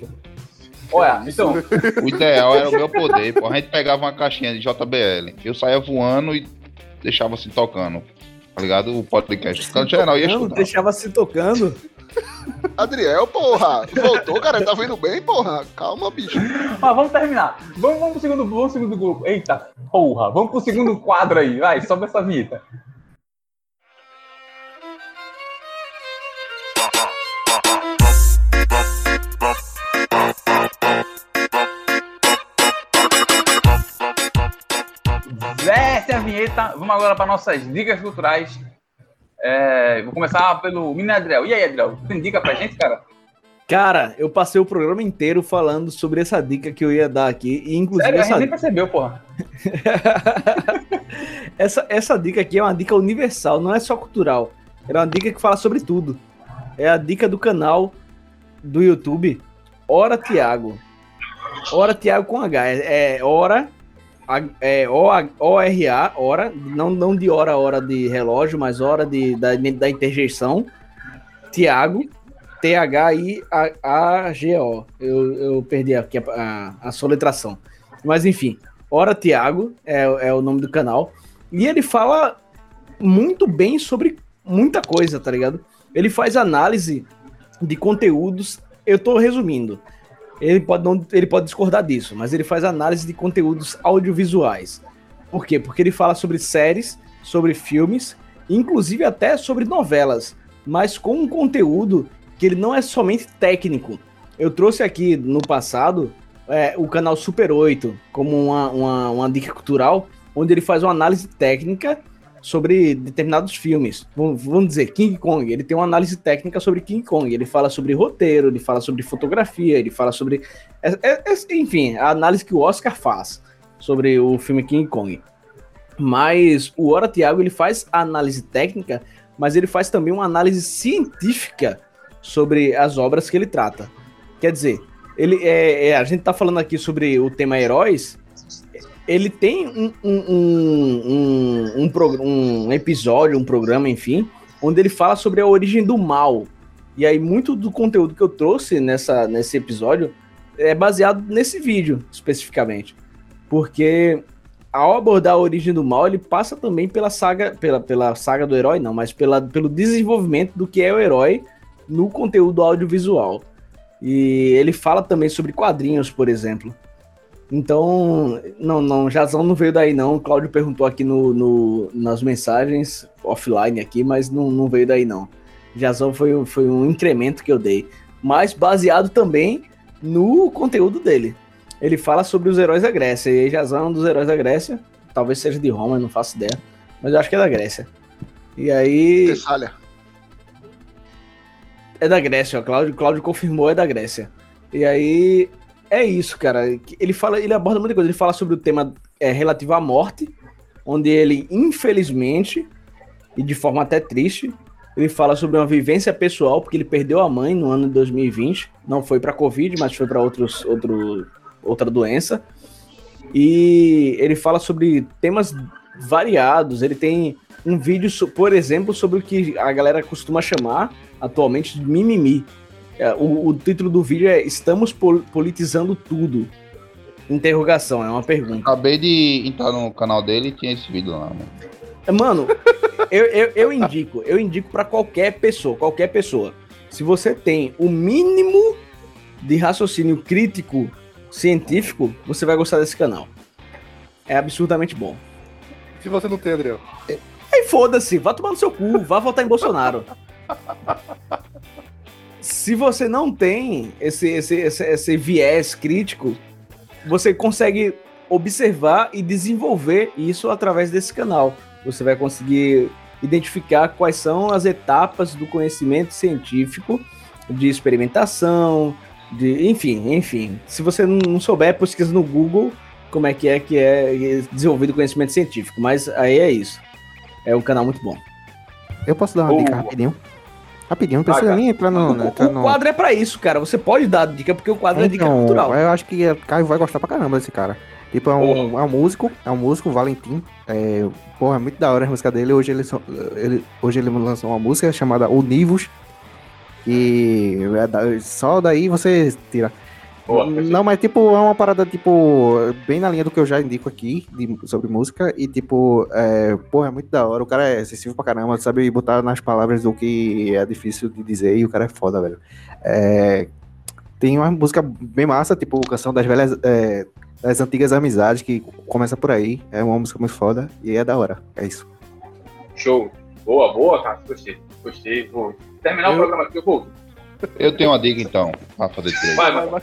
Olha, então, O ideal era o meu poder, pô. A gente pegava uma caixinha de JBL. Eu saía voando e deixava assim tocando. Tá ligado? O podcast. O cara geral ia escutar. deixava se tocando. Adriel, porra. Voltou, cara. Tá vindo bem, porra. Calma, bicho. mas vamos terminar. Vamos, vamos pro segundo, vamos pro segundo grupo. Eita, porra, vamos pro segundo quadro aí. Vai, sobe essa vinheta. Desce a vinheta. Vamos agora para nossas dicas culturais. É, vou começar pelo Menino Adriel. E aí, Adriel? Tem dica pra gente, cara? Cara, eu passei o programa inteiro falando sobre essa dica que eu ia dar aqui. E inclusive Sério, a essa, gente nem percebeu, porra. essa, essa dica aqui é uma dica universal, não é só cultural. É uma dica que fala sobre tudo. É a dica do canal do YouTube Hora Tiago. Hora Tiago com H. É, é Hora. A- É O-R-A, hora, não, não de hora, hora de relógio, mas hora de, da, da interjeição. Tiago, T-H-I-A-G-O. Eu, eu perdi aqui a, a, a soletração. Mas enfim, Hora Tiago é, é o nome do canal. E ele fala muito bem sobre muita coisa, tá ligado? Ele faz análise de conteúdos. Eu tô resumindo. Ele pode, não, ele pode discordar disso, mas ele faz análise de conteúdos audiovisuais. Por quê? Porque ele fala sobre séries, sobre filmes, inclusive até sobre novelas, mas com um conteúdo que ele não é somente técnico. Eu trouxe aqui no passado é, o canal Super 8 como uma, uma, uma dica cultural, onde ele faz uma análise técnica sobre determinados filmes. Vamos dizer, King Kong. Ele tem uma análise técnica sobre King Kong. Ele fala sobre roteiro, ele fala sobre fotografia, ele fala sobre. É, é, é, enfim, a análise que o Oscar faz sobre o filme King Kong. Mas o Ora Thiago ele faz a análise técnica, mas ele faz também uma análise científica sobre as obras que ele trata. Quer dizer, ele é, é a gente está falando aqui sobre o tema heróis, ele tem um, um, um, um, episódio, um programa, enfim, onde ele fala sobre a origem do mal. E aí, muito do conteúdo que eu trouxe nessa, nesse episódio é baseado nesse vídeo, especificamente. Porque ao abordar a origem do mal, ele passa também pela saga, pela, pela saga do herói, não, mas pela, pelo desenvolvimento do que é o herói no conteúdo audiovisual. E ele fala também sobre quadrinhos, por exemplo. Então, não, não, Jazão não veio daí não. O Cláudio perguntou aqui no, no, nas mensagens, offline aqui, mas não, não veio daí não. Jazão foi, foi um incremento que eu dei. Mas baseado também no conteúdo dele. Ele fala sobre os heróis da Grécia. E Jazão é um dos heróis da Grécia. Talvez seja de Roma, não faço ideia. Mas eu acho que é da Grécia. E aí. Tessália. É da Grécia, ó. Cláudio, Cláudio confirmou, é da Grécia. E aí é isso, cara. Ele fala, ele aborda muita coisa. Ele fala sobre o tema é, relativo à morte, onde ele, infelizmente, e de forma até triste, ele fala sobre uma vivência pessoal, porque ele perdeu a mãe no ano de 2020. Não foi para Covid, mas foi para outros, outro, outra doença. E ele fala sobre temas variados. Ele tem um vídeo, por exemplo, sobre o que a galera costuma chamar atualmente de mimimi o, o, título do vídeo é Estamos politizando tudo. Interrogação, é uma pergunta. Acabei de entrar no canal dele e tinha esse vídeo lá, mano. É, mano, eu, eu, eu indico, eu indico para qualquer pessoa, qualquer pessoa. Se você tem o mínimo de raciocínio crítico científico, você vai gostar desse canal. É absurdamente bom. Se você não tem, Adriel. Aí foda-se, vá tomar no seu cu, vá votar em Bolsonaro. se você não tem esse, esse, esse, esse viés crítico, você consegue observar e desenvolver isso através desse canal. Você vai conseguir identificar quais são as etapas do conhecimento científico, de experimentação, de enfim, enfim. Se você não souber, pesquisa no Google como é que é que é desenvolvido conhecimento científico. Mas aí é isso. É um canal muito bom. Eu posso dar uma dica rapidinho? Rapidinho, não precisa ah, nem entrar no. O, entrar no... o quadro é pra isso, cara. Você pode dar dica, porque o quadro então, é dica cultural. Eu acho que o Caio vai gostar pra caramba desse cara. Tipo, é um, é um músico, é um músico, Valentim. É, porra, é muito da hora a música dele. Hoje ele, ele, hoje ele lançou uma música chamada Univos. E é só daí você tira. Boa, não, mas tipo, é uma parada, tipo, bem na linha do que eu já indico aqui de, sobre música. E, tipo, é, porra, é muito da hora. O cara é sensível pra caramba, sabe botar nas palavras o que é difícil de dizer. E o cara é foda, velho. É, tem uma música bem massa, tipo, canção das velhas. É, das antigas amizades, que começa por aí. É uma música muito foda e é da hora. É isso. Show. Boa, boa, cara. Gostei. Gostei. Vou terminar eu... o programa aqui, eu vou. Eu tenho uma dica então, pra fazer três. Vai, vai, vai.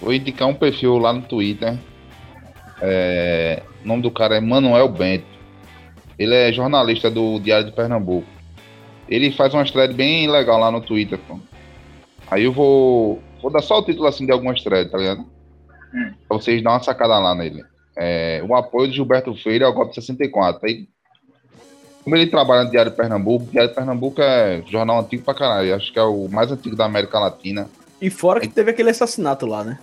Vou indicar um perfil lá no Twitter. É... O nome do cara é Manuel Bento. Ele é jornalista do Diário de Pernambuco. Ele faz uma thread bem legal lá no Twitter. Pô. Aí eu vou. Vou dar só o título assim de algumas threads, tá ligado? Hum. Pra vocês dar uma sacada lá nele. É... o apoio de Gilberto Freire ao golpe 64. Aí como ele trabalha no Diário de Pernambuco, o Diário de Pernambuco é jornal antigo pra caralho. Acho que é o mais antigo da América Latina. E fora que teve aquele assassinato lá, né?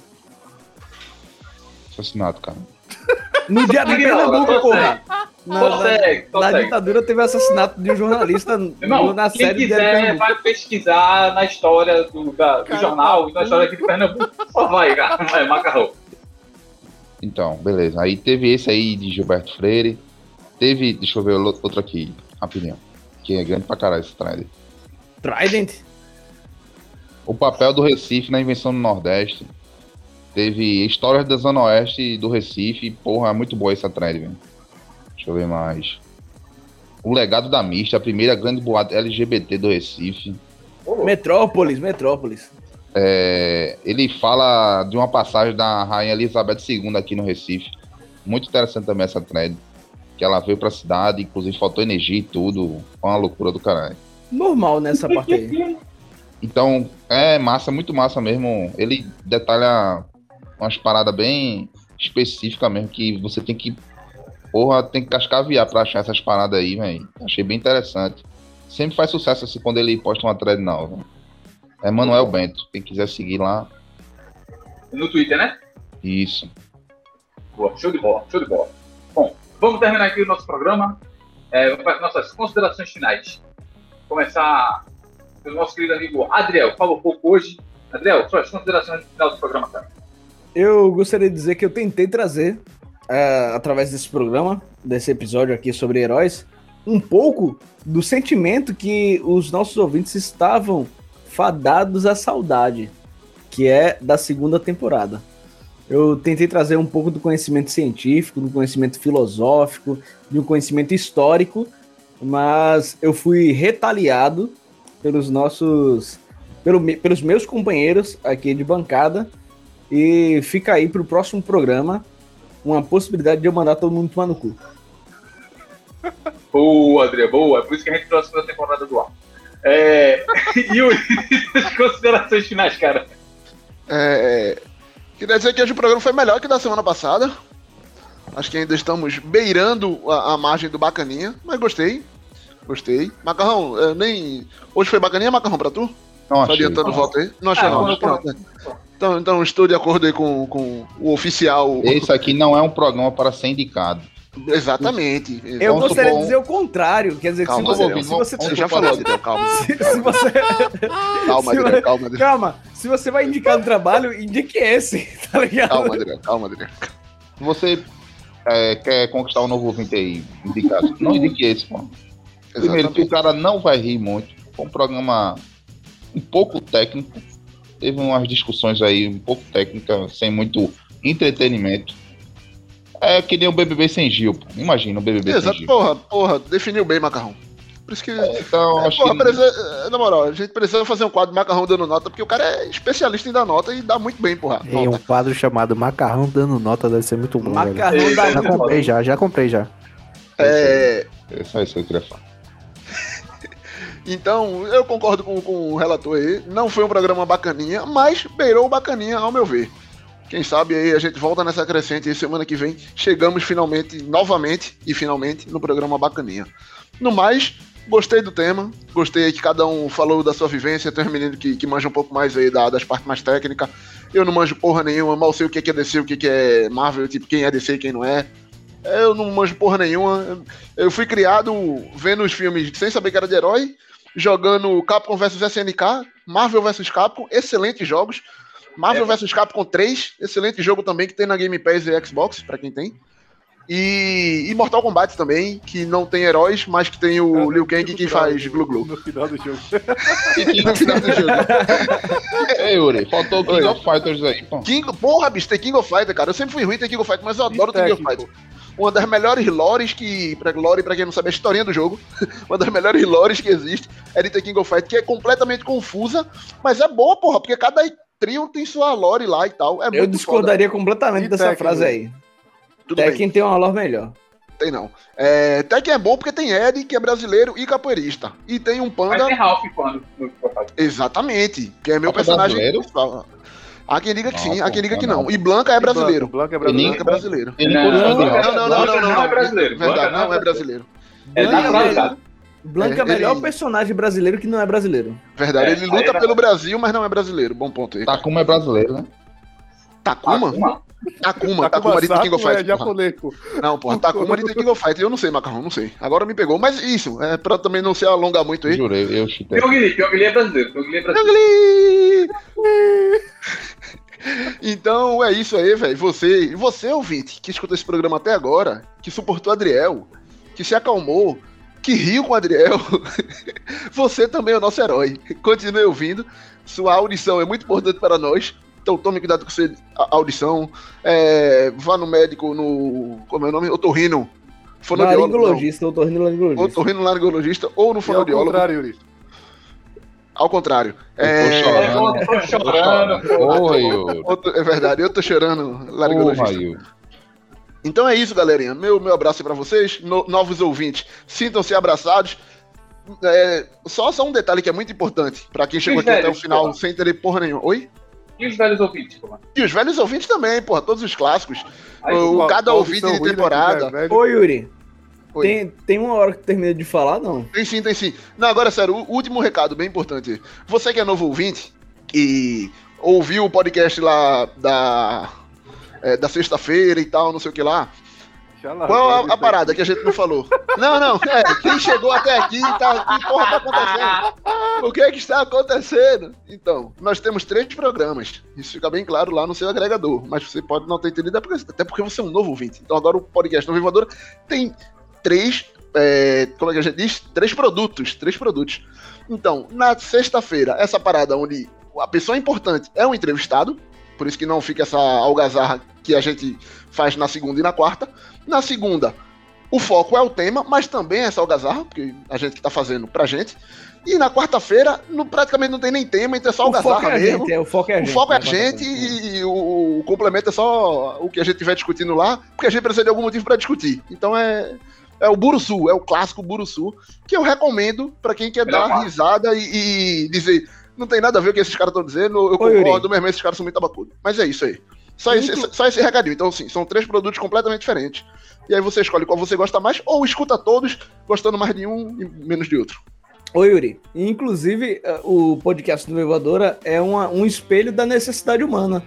Assassinato, cara. No Diário de Pernambuco, porra. Na, consegue, na, na, ditadura teve assassinato de um jornalista Irmão, na quem série quiser vai pesquisar na história do, da, do jornal, na história aqui de Pernambuco. Só vai, cara. Vai, macarrão. Então, beleza. Aí teve esse aí de Gilberto Freire. Teve, deixa eu ver outro aqui, rapidinho. Que é grande pra caralho esse trailer. Trident. O papel do Recife na invenção do Nordeste. Teve histórias da Zona Oeste do Recife. Porra, é muito boa essa thread, velho. Deixa eu ver mais. O legado da Mista, a primeira grande boate LGBT do Recife. Metrópolis, Metrópolis. É, ele fala de uma passagem da Rainha Elizabeth II aqui no Recife. Muito interessante também essa thread. Que ela veio pra cidade, inclusive faltou energia e tudo. Foi uma loucura do caralho. Normal nessa parte aí. Então, é massa, muito massa mesmo. Ele detalha umas paradas bem específicas mesmo, que você tem que. Porra, tem que cascaviar pra achar essas paradas aí, velho. Achei bem interessante. Sempre faz sucesso assim quando ele posta uma thread nova. É Manuel Bento. Quem quiser seguir lá, No Twitter, né? isso. Boa, show de bola, show de bola. Vamos terminar aqui o nosso programa. É, vamos para as nossas considerações finais. Começar pelo nosso querido amigo Adriel. Fala um pouco hoje. Adriel, suas considerações final do programa, cara. Eu gostaria de dizer que eu tentei trazer, é, através desse programa, desse episódio aqui sobre heróis, um pouco do sentimento que os nossos ouvintes estavam fadados à saudade, que é da segunda temporada. Eu tentei trazer um pouco do conhecimento científico, do conhecimento filosófico, de um conhecimento histórico, mas eu fui retaliado pelos nossos, pelo pelos meus companheiros aqui de bancada, e fica aí pro próximo programa uma possibilidade de eu mandar todo mundo tomar no cu. Boa, Adriel, boa. É por isso que a gente trouxe a temporada do ar. É... e o... as considerações finais, cara. É, queria dizer que hoje o programa foi melhor que da semana passada. Acho que ainda estamos beirando a, a margem do bacaninha, mas gostei. Gostei. Macarrão, é, nem. Hoje foi bacaninha, Macarrão, pra tu? Não Só achei. adiantando o voto aí. Não achei, Ah, não. não, Pronto? Então, então estou de acordo aí com, com o oficial. Esse aqui não é um programa para ser indicado. Exatamente. Eu Vamos gostaria de dizer o contrário, quer dizer que Calma, se você, se você, Você já falou, Adriel, calma. se, se você Calma, você- calma, Adriel. calma, se você vai indicar um trabalho, indique esse, tá ligado? Calma, Adriel, calma, Adriel. Se você é, quer conquistar um novo ouvinte aí, indicado, não indique esse, pô. Primeiro, que o cara não vai rir muito. Foi um programa um pouco técnico. Teve umas discussões aí um pouco técnicas, sem muito entretenimento. É que nem o BBB sem Gil, pô. Imagina o BBB sem Exato, Gil. porra, porra, definiu bem, Macarrão. Por isso que. Então, É, acho porra, que precisa- na moral, a gente precisa fazer um quadro de macarrão dando nota, porque o cara é especialista em dar nota e dá muito bem, porra. Tem um Nota. quadro chamado Macarrão dando nota, deve ser muito bom. velho. Macarrão da Já comprei já, já comprei já. É, é só isso que eu queria falar. então, eu concordo com, com o relator aí. Não foi um programa bacaninha, mas beirou bacaninha, ao meu ver. Quem sabe aí a gente volta nessa crescente e semana que vem chegamos finalmente, novamente e finalmente, no programa bacaninha. No mais, gostei do tema, gostei que cada um falou da sua vivência, tem uns meninos que, que manjam um pouco mais aí da- das partes mais técnicas. Eu não manjo porra nenhuma, mal sei o que que é DC, o que que é Marvel, tipo, quem é DC e quem não é. Eu não manjo porra nenhuma. Eu fui criado vendo os filmes sem saber que era de herói, jogando Capcom vs SNK, Marvel vs Capcom, excelentes jogos. Marvel vs Capcom 3, excelente jogo também que tem na Game Pass e Xbox, pra quem tem. E, e Mortal Kombat também, que não tem heróis, mas que tem o Liu Kang que faz glu glu. No final do jogo. No final do jogo. Ei, Yuri, faltou o King Oi. of Fighters aí, pô. King, porra, bicho, tem King of Fighter, cara. Eu sempre fui ruim em King of Fighter, mas eu adoro E King of técnico. Fighter. Uma das melhores lores que. Pra, lore, pra quem não sabe, é a historinha do jogo. Uma das melhores lores que existe é de ter King of Fighter, que é completamente confusa, mas é boa, porra, porque cada trio tem sua lore lá e tal. É Eu discordaria completamente E dessa Tekken, frase né? aí. foda. Tudo bem, Tekken tem uma lore melhor. tem não. É, Tekken é bom porque tem Ed, que é brasileiro e capoeirista. E tem um Mas panda. tem Ralph quando. Exatamente, que é meu Ralph é personagem. brasileiro? principal. Há quem diga que sim, há quem diga que não. E Blanca é brasileiro. Blanca é Tem Blanca brasileiro. é brasileiro. Não, não. Não, não, não, é brasileiro. Verdade, não é brasileiro. É naturalizado. Blanca é o melhor ele- personagem brasileiro que não é brasileiro. Verdade, É, ele luta era- pelo Brasil, mas não é brasileiro. Bom ponto aí. Takuma é brasileiro, né? Takuma? Uma. Takuma, Takuma de King of Sato é japonês, pô. Não, porra, Takuma de King of Fighter. Eu não sei, Macarrão, não sei. Agora me pegou. Mas isso, é pra também não se alongar muito aí. Jurei, eu chutei. Pyongyi, Pyongyi é brasileiro. Pyongyi é brasileiro. Então é isso aí, velho. Você, você ouvinte, que escutou esse programa até agora, que suportou Adriel, que se acalmou, que riu com o Adriel, você também é o nosso herói. Continue ouvindo. Sua audição é muito importante para nós. Então tome cuidado com sua a- audição. É, vá no médico, no. Como é o nome? Otorrino. Fonoaudiólogo. Laringologista, otorrinolaringologista. Otorrinolaringologista ou no E ao fonoaudiólogo. contrário, Yuri. Ao contrário. Eu É, tô chorando. Eu tô chorando. Porra, outro- é verdade, eu tô chorando, laringologista. Então é isso, galerinha. Meu, meu abraço para vocês, no- novos ouvintes. Sintam-se abraçados. É, só, só um detalhe que é muito importante para quem chegou aqui até o final porra? sem entender porra nenhuma. Oi? E os velhos ouvintes, mano? E os velhos ouvintes também, porra, todos os clássicos. Aí, o, Qual- cada qual ouvinte de ruim, né, temporada. velho? Ô, Yuri, Oi. tem, tem uma hora que termina de falar, não? Tem sim, tem sim. Não, agora sério, o último recado bem importante. Você que é novo ouvinte e ouviu o podcast lá da, é, da sexta-feira e tal, não sei o que lá. Qual a, a parada que a gente não falou? Não, não, é, quem chegou até aqui, tá, que porra tá acontecendo? O que é que está acontecendo? Então, nós temos três programas. Isso fica bem claro lá no seu agregador. Mas você pode não ter entendido, é até porque você é um novo ouvinte. Então agora o podcast Novo Invadora tem três, é, como é que a gente diz? Três produtos, três produtos. Então, na sexta-feira, essa parada onde a pessoa importante é um entrevistado, por isso que não fica essa algazarra que a gente faz na segunda e na quarta. Na segunda, o foco é o tema, mas também é essa algazarra, porque a gente que tá fazendo pra gente. E na quarta-feira, não- praticamente não tem nem tema, então é só O foco algazarra é a mesmo. gente, é, o foco é a O gente. foco é a né, gente e, e o, o complemento é só o que a gente estiver discutindo lá, porque a gente precisa de algum motivo pra discutir. Então é, é o Buruçu, é o clássico Buruçu, que eu recomendo pra quem quer dar parte. risada e, e dizer, não tem nada a ver com o que esses caras estão dizendo, eu Ô, Yuri. concordo, mesmo esses caras são muito abacudo. Mas é isso aí. Só esse, Inclu- só esse recadinho. Então, sim, são três produtos completamente diferentes. E aí você escolhe qual você gosta mais, ou escuta todos, gostando mais de um e menos de outro. Ô, Yuri, inclusive eh, o podcast do Levadora é uma- um espelho da necessidade humana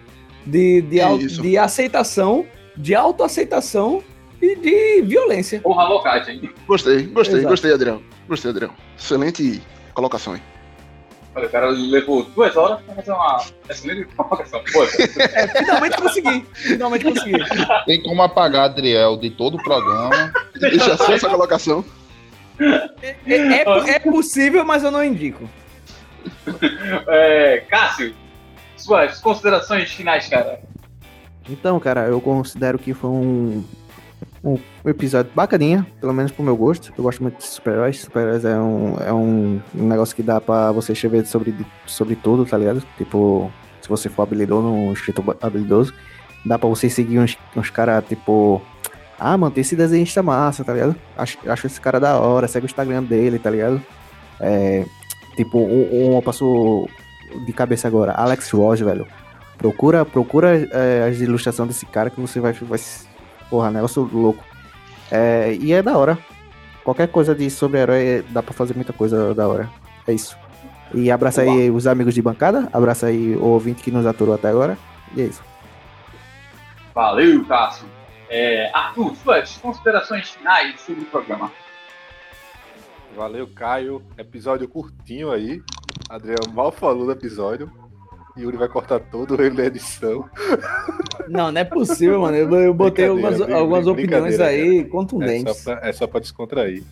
de, de, Isso. de aceitação, de autoaceitação e de violência. Porra, locate, hein? Gostei, gostei, Exato. gostei, Adriano. Gostei, Adriano. Excelente colocação aí. Olha, o cara levou duas horas pra fazer uma excelente colocação. É, finalmente consegui. Finalmente consegui. Tem como apagar Adriel de todo o programa. Deixa só essa colocação. É, é- é possível, mas eu não indico. é, Cássio, suas considerações finais, cara. Então, cara, eu considero que foi um, um episódio bacaninha, pelo menos pro meu gosto. Eu gosto muito de super-heróis. Super-heróis é, um, é um, negócio que dá pra você escrever sobre, sobre tudo, tá ligado? Tipo, se você for habilidoso, um escritor habilidoso, dá pra você seguir uns, uns caras, tipo... Ah, mano, tem esse desenhista massa, tá ligado? Acho, acho esse cara da hora, segue o Instagram dele, tá ligado? É, tipo, um, um eu passo de cabeça agora. Alex Ross, velho. Procura, procura é, as ilustrações desse cara que você vai. vai porra, negócio louco. É, e é da hora. Qualquer coisa de sobre-herói dá pra fazer muita coisa da hora. É isso. E abraça aí os amigos de bancada. Abraça aí o ouvinte que nos aturou até agora. E é isso. Valeu, Cássio. É, Arthur, suas considerações finais sobre o programa. Valeu, Caio. Episódio curtinho aí. Adriano mal falou do episódio. Yuri vai cortar todo ele na edição. Não, não é possível, mano. Eu, eu botei algumas, algumas opiniões aí É contundentes. só, pra, é só pra descontrair.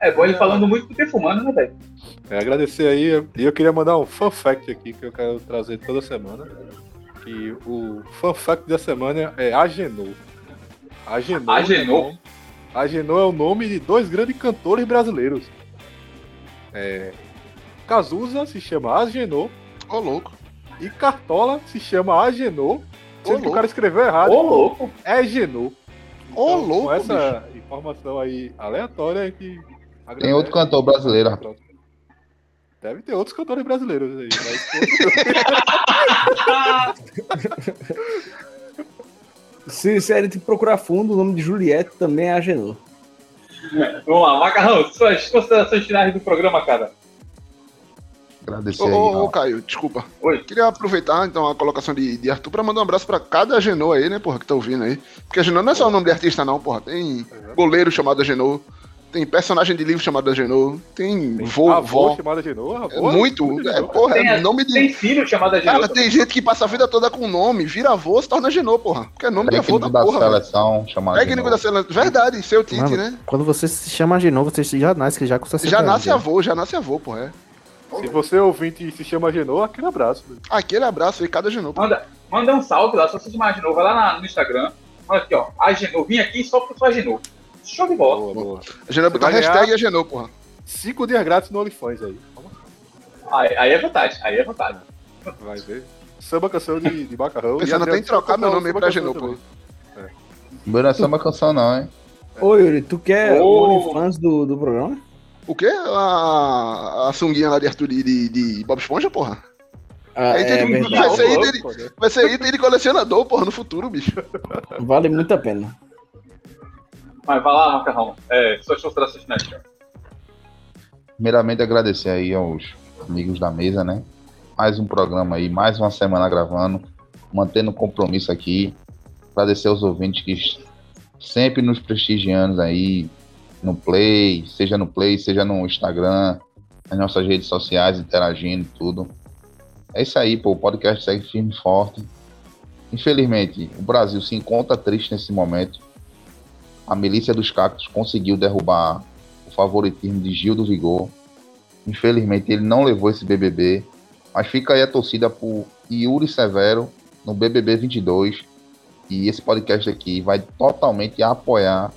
É bom ele falando muito do que fumando, né, velho? É, agradecer aí. E eu queria mandar um fun fact aqui que eu quero trazer toda semana. Que o fun fact da semana é Agenor. Agenor. Agenor? É Agenor é o nome de dois grandes cantores brasileiros. É, Cazuza se chama Agenor Ô, louco. E Cartola se chama Agenor. Ô, Sendo que o cara escreveu errado. Ô, louco. É Genor. Ô, Então, louco, Com essa informação aí aleatória que. Tem outro cantor brasileiro. Pronto. Deve ter outros cantores brasileiros aí. Mas... Se, se a gente procurar fundo, o nome de Juliette também é Agenor. Vamos lá, Macarrão, suas considerações finais do programa, cara. Agradecer Ô, aí. ô, ô, ó. Caio, desculpa. Oi. Queria aproveitar, então, a colocação de, de Arthur pra mandar um abraço pra cada Agenor aí, né, porra, que tá ouvindo aí. Porque Agenor não é só o nome de artista, não, porra. Tem goleiro chamado Agenor, Tem personagem de livro chamado Agenor. Tem Tem vô, avó vó. chamada Genoa, É avó. muito. É, porra, Tem, é nome de. tem filho chamado Agenor. Cara, tem gente que passa a vida toda com nome, vira avô, se torna Agenor, porra. Porque é nome de avô da da porra. seleção, chamado. Técnico de da seleção. Verdade, seu Tite, Mano, né? Quando você se chama novo, você já nasce já com 60 Já nasce avô, já nasce avô, porra. É. Se você é ouvinte e se chama Genoa, aquele abraço. velho. Aquele abraço aí, cada porra. Manda, manda um salve lá, só se chamar Agenor. Vai lá na- no Instagram. Olha aqui, ó. Agenor. Vim aqui só porque eu sou Agenor. Show de bola. Boa, boa. Agenor botar Vai ganhar. hashtag Agenor, porra. Cinco dias grátis no OnlyFans aí. Aí, aí é vantagem, aí é vantagem. Vai ver. Samba canção de, de macarrão. Pensando até em trocar meu nome aí pra Agenor, também. Meu não é samba canção, não, hein? Ô, Yuri, tu quer Ô. o OnlyFans do, do programa? O quê? A, a sunguinha lá de Arthur de, de, de Bob Esponja, porra? Ah, é verdade. vai ser Não, item, vai ser item de colecionador, porra, no futuro, bicho. Vale muito a pena. Mas vai lá, Macarrão. É, suas considerações finais. cara. Primeiramente, agradecer aí aos amigos da mesa, né? Mais um programa aí, mais uma semana gravando, mantendo o compromisso aqui. Agradecer aos ouvintes que sempre nos prestigiando aí no Play, seja no Play, seja no Instagram, nas nossas redes sociais, interagindo tudo. É isso aí, pô. O podcast segue firme e forte. Infelizmente, o Brasil se encontra triste nesse momento. A milícia dos cactos conseguiu derrubar o favoritismo de Gil do Vigor. Infelizmente, ele não levou esse BBB. Mas fica aí a torcida por Yuri Severo no BBB 22. E esse podcast aqui vai totalmente apoiar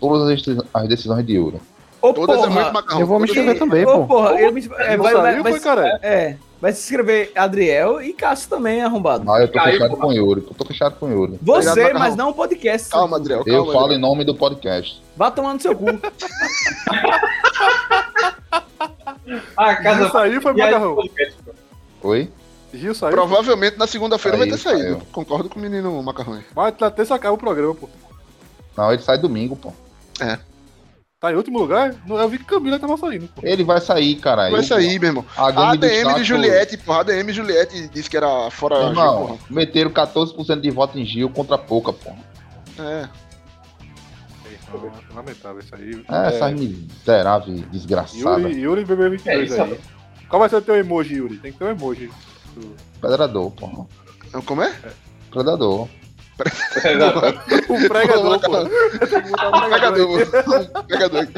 todas as deci- as decisões de Yuri. Ô, Todas é porra, muito macarrão. Eu vou me é inscrever também, Ô, pô. porra, eu me... É, vai, vai, saiu, vai, foi, cara? é, vai se inscrever Adriel e Cássio também, arrombado. Ah, eu tô Caiu, fechado pô. com Yuri. Eu tô fechado com Yuri. Você, Obrigado, mas Macarrão. não o podcast. Calma, Adriel, Eu calma. falo Adriel. em nome do podcast. Vá tomar no seu cu. Ah, casa. saiu foi E aí, macarrão. podcast, pô. Oi? Gil saiu. Provavelmente na segunda-feira vai ter saído. saiu. Concordo com o menino Macarrão na terça caiu o programa, pô. Não, ele sai domingo, pô. Tá em último lugar? Não, Eu vi que Camila tava saindo, pô. Ele vai sair, cara. Vai sair, meu irmão. A A ADM Chaco- de Juliette, porra. A ADM Juliette disse que era fora Meu Gil, porra. meteram 14% de voto em Gil contra pouca, pô. É. Lamentável isso aí. É, essa miserável desgraçada. Yuri, Yuri BB22 É isso, aí. Qual vai ser o teu emoji, Yuri? Tem que ter um emoji. Predador, pô. Como é? Predador. O pregador, pô. Um pegador. Um pegador aqui.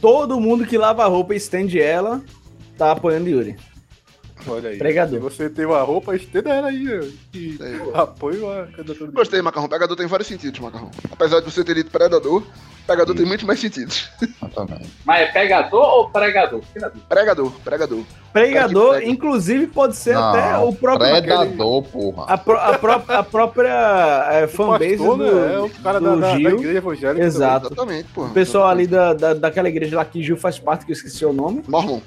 Todo mundo que lava a roupa e estende ela, tá apoiando Yuri. Olha aí. Pregador. Se você tem uma roupa, estenda ela aí. E É. apoio a candidatura Gostei, Macarrão. Pegador tem vários sentidos, Macarrão. Apesar de você ter dito predador, pegador tem muito mais sentidos. Exatamente. Mas é pegador ou pregador? Pregador, pregador. Pregador, Prega. inclusive, pode ser Não, até o próprio. Predador, porra. A, pró- a pró- a própria é, fanbase pastor, do, né? É o cara da, do da, da Gil. igreja evangélica. Exato. Exatamente, porra. O pessoal ali da, da, daquela igreja lá que Gil faz parte, que eu esqueci o nome. Mormon.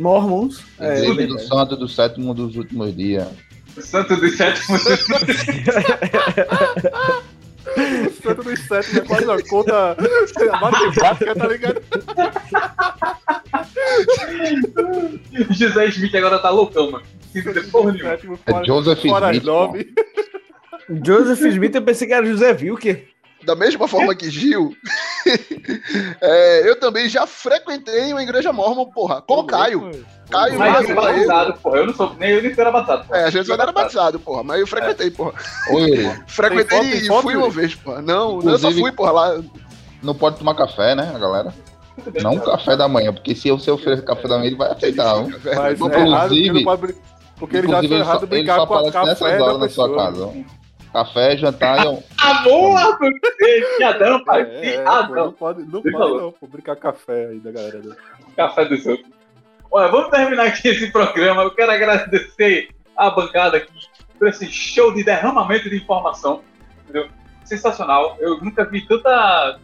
Mormons. É, Igreja do. Santo do sétimo dos últimos dias. Santo dos sétimos. também. O Santo dos Sete é quase uma conta matemática, tá ligado? José Smith agora tá loucão, mano. Porra nenhuma. É Joseph fora Smith. Joseph Smith, eu pensei que era José Wilker. Da mesma forma que Gil, é, eu também já frequentei uma igreja mormon, porra. Com o Caio. Caio Mas eu batizado, porra. Eu não sou, nem eu nem sou era batizado, porra. É, a gente só não era batizado, porra. Mas eu frequentei, porra. Yuri, Frequentei foto, e foto, fui uma vez, porra. Não, não, eu só Inclusive- fui, porra, lá. não pode tomar café, né, galera? Não café da manhã, porque se eu se oferecer café da manhã, ele vai aceitar. É, Mas Bom, é errado porque inclusive- não pode Porque ele já Inclusive, só, errado ele brincar só com a café nessas da horas na sua pessoa. casa. Café, jantar e um- Amor! Piadão, pai. É, é, pô, Piadão. não pode, não pode falou. não, pô, brincar café aí da galera. né? Café dos outros. Olha, vamos terminar aqui esse programa. Eu quero agradecer a bancada aqui por esse show de derramamento de informação. Entendeu? Sensacional. Eu nunca vi tanta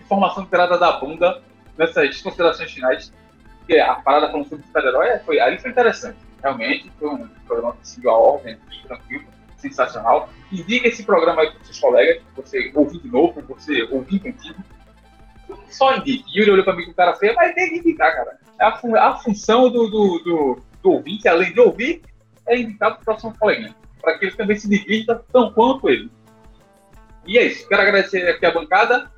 informação tirada da bunda nessas considerações finais. Porque a parada falando sobre super-herói foi, ali foi interessante. Realmente, foi um programa que seguiu a ordem, tranquilo, sensacional. Indique esse programa aí para seus colegas, você ouvir de novo, você ouvir contigo. Só indique. Yuri olhou para mim com cara feia, mas tem que indicar, cara. É a, fun- a função do, do, do, do ouvinte, além de ouvir, é indicar para o próximo coleguinha. Para que ele também se divirta tão quanto ele. E é isso. Quero agradecer aqui a bancada.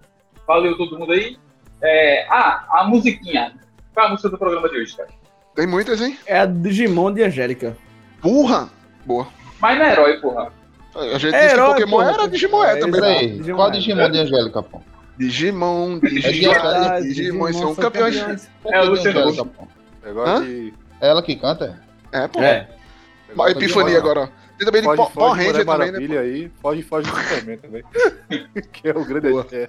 Valeu todo mundo aí. É, ah, a musiquinha. Qual é a música do programa de hoje, cara? Tem muitas, hein? É a Digimon de Angélica. Burra! Boa. Mas não é herói, porra. A gente É disse que herói, Pokémon porra. era Digimon é É, também. exato. Peraí, Digimon qual é. Digimon de Angélica, pô? Digimon, Digimon, Digimon, Digimon, são campeões. Qual É, que o Luciano Angélica, pô? Negócio de. É ela que canta? É, pô. É. Uma epifania agora. ó. Tem também de Foge, foge, Power Ranger também, né? Maravilha aí. Foge, foge do Superman também. que é o grande é.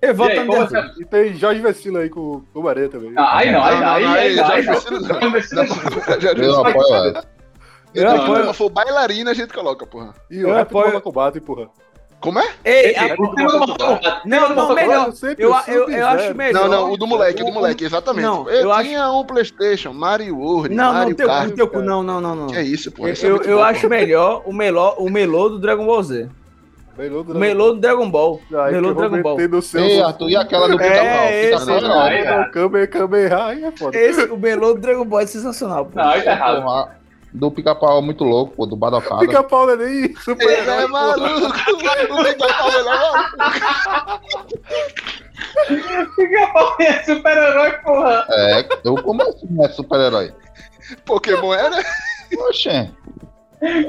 Eu E voto aí, você... E tem Jorge Vecilo aí com o Maria também. Ah, aí não, aí não, aí, aí, aí precisa- Já Eu disse. apoio ela. Eu Então, apoio- Se for bailarina, a gente coloca, porra. E Eu o do apoio- Mortal Kombat, porra. Como é? Ei, Ei, a- o. Não, não, melhor. Eu Eu, eu, eu acho melhor. Não, não, o do moleque, o do o- moleque, exatamente. não, eu, eu acho- tinha um Playstation, Mario World, Não, não, Mario teu, Kart. teu cu, não, não, não, não. Que é isso, pô. Eu, é eu, eu bom, acho pô. melhor o melô, o melô do Dragon Ball Z. Melô do O melô do Dragon Ball. Aí melô do eu Dragon Ball. meter no seu. Ei, Arthur, e aquela do pica-pau? É, Pica-pau esse, é não, aí é foda. Esse, o melô do Dragon Ball é sensacional, pô. Não, aí tá errado. Porra, Do pica-pau é muito louco, pô, do Badocada. Pica-pau não é nem Ele super-herói. é maluco. O pica-pau ele é maluco. Pica-pau é super-herói, porra. É, eu como assim não é super-herói? Pokémon era? Oxê.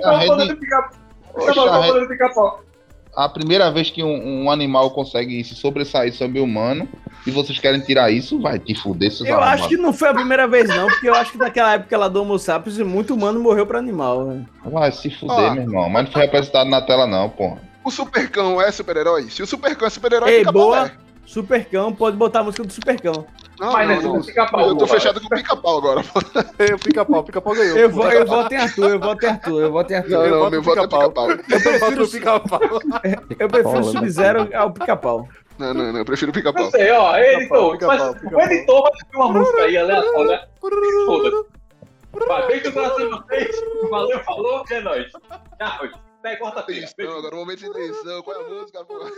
Qual A, rede, pica-pau? Do pica-pau? a primeira vez que um, um animal consegue se sobressair sobre o humano e vocês querem tirar isso, vai te fuder, seus Eu acho arrombados. que não foi a primeira vez, não, porque eu acho que naquela época lá do Homo sapiens, muito humano morreu pra animal. né? Vai se fuder, Ó. meu irmão. Mas não foi representado na tela, não, pô. O Supercão é super-herói? Se o Supercão é super-herói, Ei, boa. é. Supercão, pode botar a música do Supercão. Não, Mas não, não. do pica-pau. Eu tô porra. fechado com o pica-pau agora. O pica-pau, pica-pau ganhou. Eu, vou, eu voto em Arthur, eu voto em Arthur, eu voto em Arthur. Não, Eu não, voto meu voto é pica-pau. Eu prefiro o pica-pau. Eu prefiro o Sub-Zero ao pica-pau. Não, não, não, eu prefiro o Não pica-pau. sei, ó, editor, Pica-pau, faz- pica-pau. o editor vai ter uma música aí aleatória. Foda-se. Vai, beijo no coração de vocês. Valeu, falou, é nóis. Tchau. Até quarta-feira. Agora o momento de tensão. Qual é a música, porra?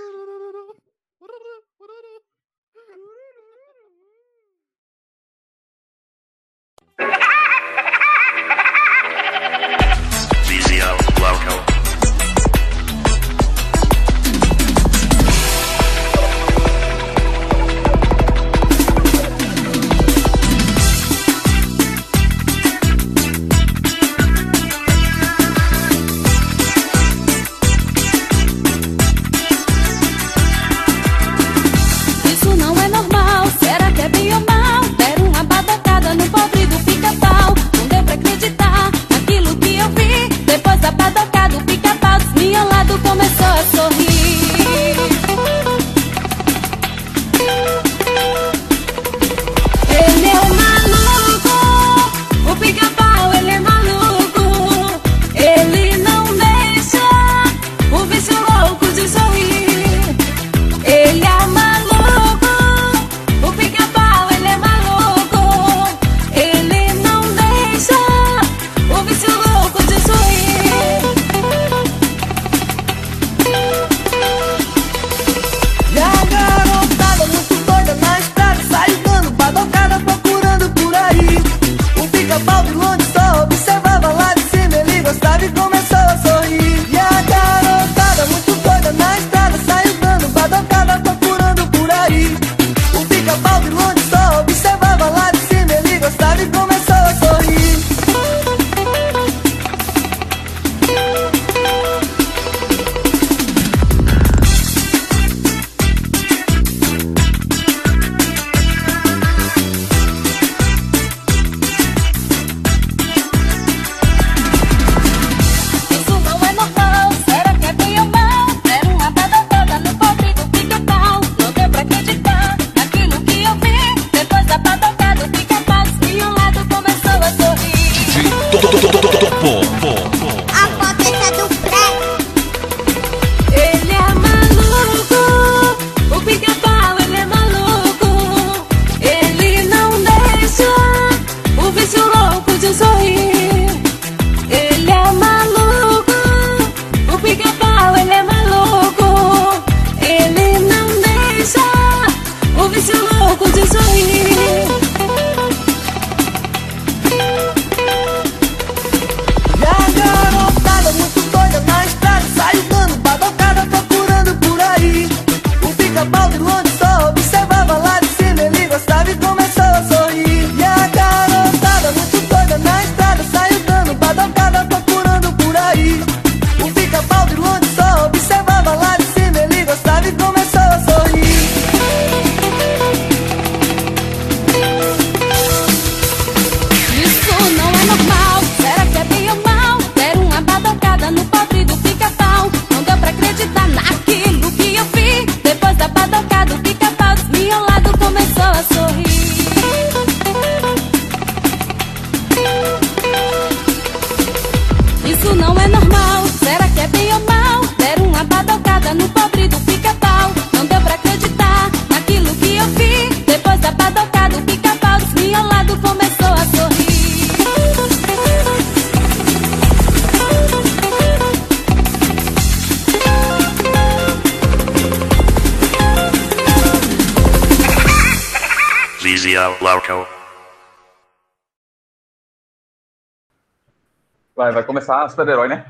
Começar super-herói, né?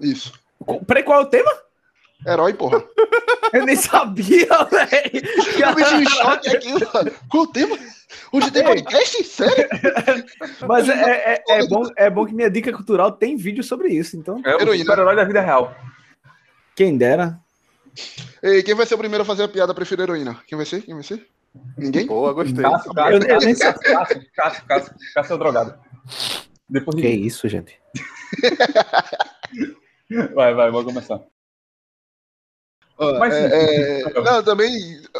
Isso. Peraí, qual é o tema? Herói, porra. Eu nem sabia, velho. Eu me em choque aqui, mano. Qual o tema? Hoje tem podcast? Sério? Mas é, é, é bom, é bom que minha dica cultural tem vídeo sobre isso, então. É o super-herói da vida real. Quem dera. Ei, quem vai ser o primeiro a fazer a piada prefiro heroína? Quem vai ser? Quem vai ser? Ninguém? Boa, gostei. Cássio, Eu- Cássio, eu nem Cássio, Cássio, Cássio, Cássio, Cássio é o drogado. Depois Que de... isso, gente? Vai, vai, vou começar. Mas sim. é, é, não, também,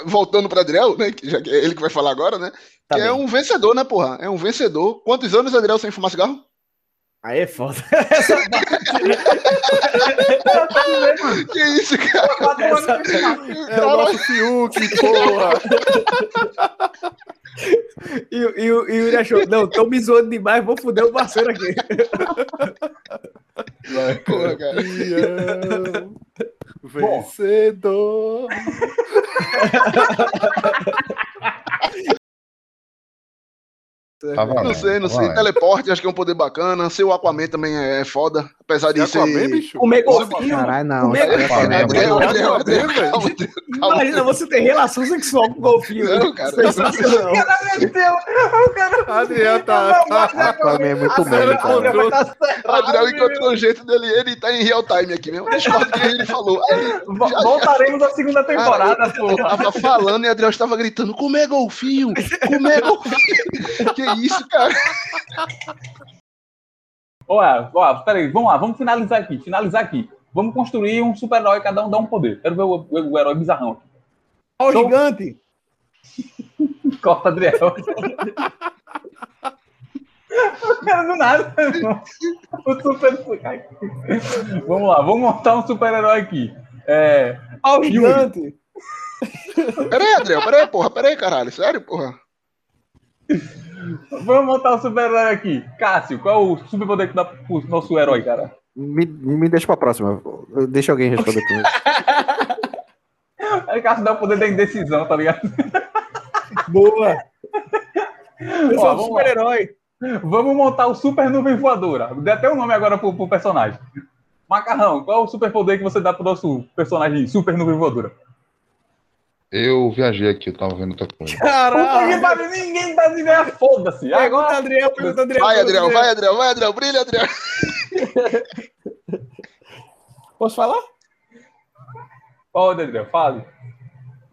voltando para Adriel, né? Que já que é ele que vai falar agora, né? Tá que é um vencedor, né, porra? É um vencedor. Quantos anos, Adriel, sem fumar cigarro? Aí é foda. Que isso, cara? É o nosso Fiuk, porra. E, o- e, o- e o Yuri achou, não, tô me zoando demais, vou foder o parceiro aqui. Porra, cara. Vencedor. Tá valendo, Não sei, não tá sei. valendo. Teleporte, acho que é um poder bacana. Seu Aquaman também é foda. Apesar de É ser. Aquaman, bicho? Caralho, não. É Adriel, Adriel, Aquaman, velho. calma, Adriel, calma. Imagina você ter relação sexual com golfinho. Não, cara. Sensacional. O cara... Adriel tá. tá- Aquaman é muito encontrou- Adriel encontrou o jeito dele, ele tá em real time aqui mesmo. Discordo do que ele falou. Voltaremos à segunda temporada, eu porra. tava falando e Adriel estava gritando: como é golfinho? Como é golfinho? isso, cara? Olha, ó, peraí, vamos lá, vamos finalizar aqui, finalizar aqui. Vamos construir um super-herói, cada um dá um poder. Quero ver o, o- o herói bizarrão aqui. Ó, o Show. gigante. Corta, Adriel. o cara do nada. O super... Vamos lá, vamos montar um super-herói aqui. É, Ó, gigante. Pera aí, Adriel, pera aí, porra, pera aí, caralho. Sério, porra? Vamos montar um super-herói aqui. Cássio, qual é o superpoder que dá pro nosso herói, cara? Me, me deixa pra próxima. Deixa alguém responder primeiro. Aí Cássio dá o poder da indecisão, tá ligado? Boa. Eu sou um super-herói. Vamos montar o super nuvem voadora. Dê até um nome agora pro, pro personagem. Macarrão, qual é o superpoder que você dá pro nosso personagem super nuvem voadora? Eu viajei aqui, eu tava vendo outra coisa. Caralho. ninguém tá de ideia, foda-se. Pergunta, Agora, Adriel, pergunta, Adriel. Vai, Adriel, vai, Adriel, vai, Adriel, brilha, Adriel. Posso falar? pode, Adriel, fale.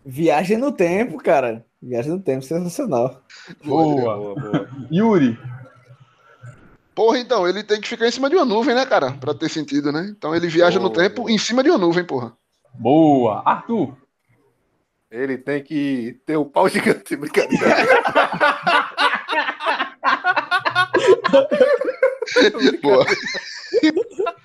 Viagem no tempo, cara. Viagem no tempo, sensacional. Boa. Boa, boa. Yuri, Porra, então, ele tem que ficar em cima de uma nuvem, né, cara? Pra ter sentido, né? Então ele viaja no Boa. tempo em cima de uma nuvem, porra. boa. Arthur, Ele tem que ter o pau gigante, brincadeira. Boa.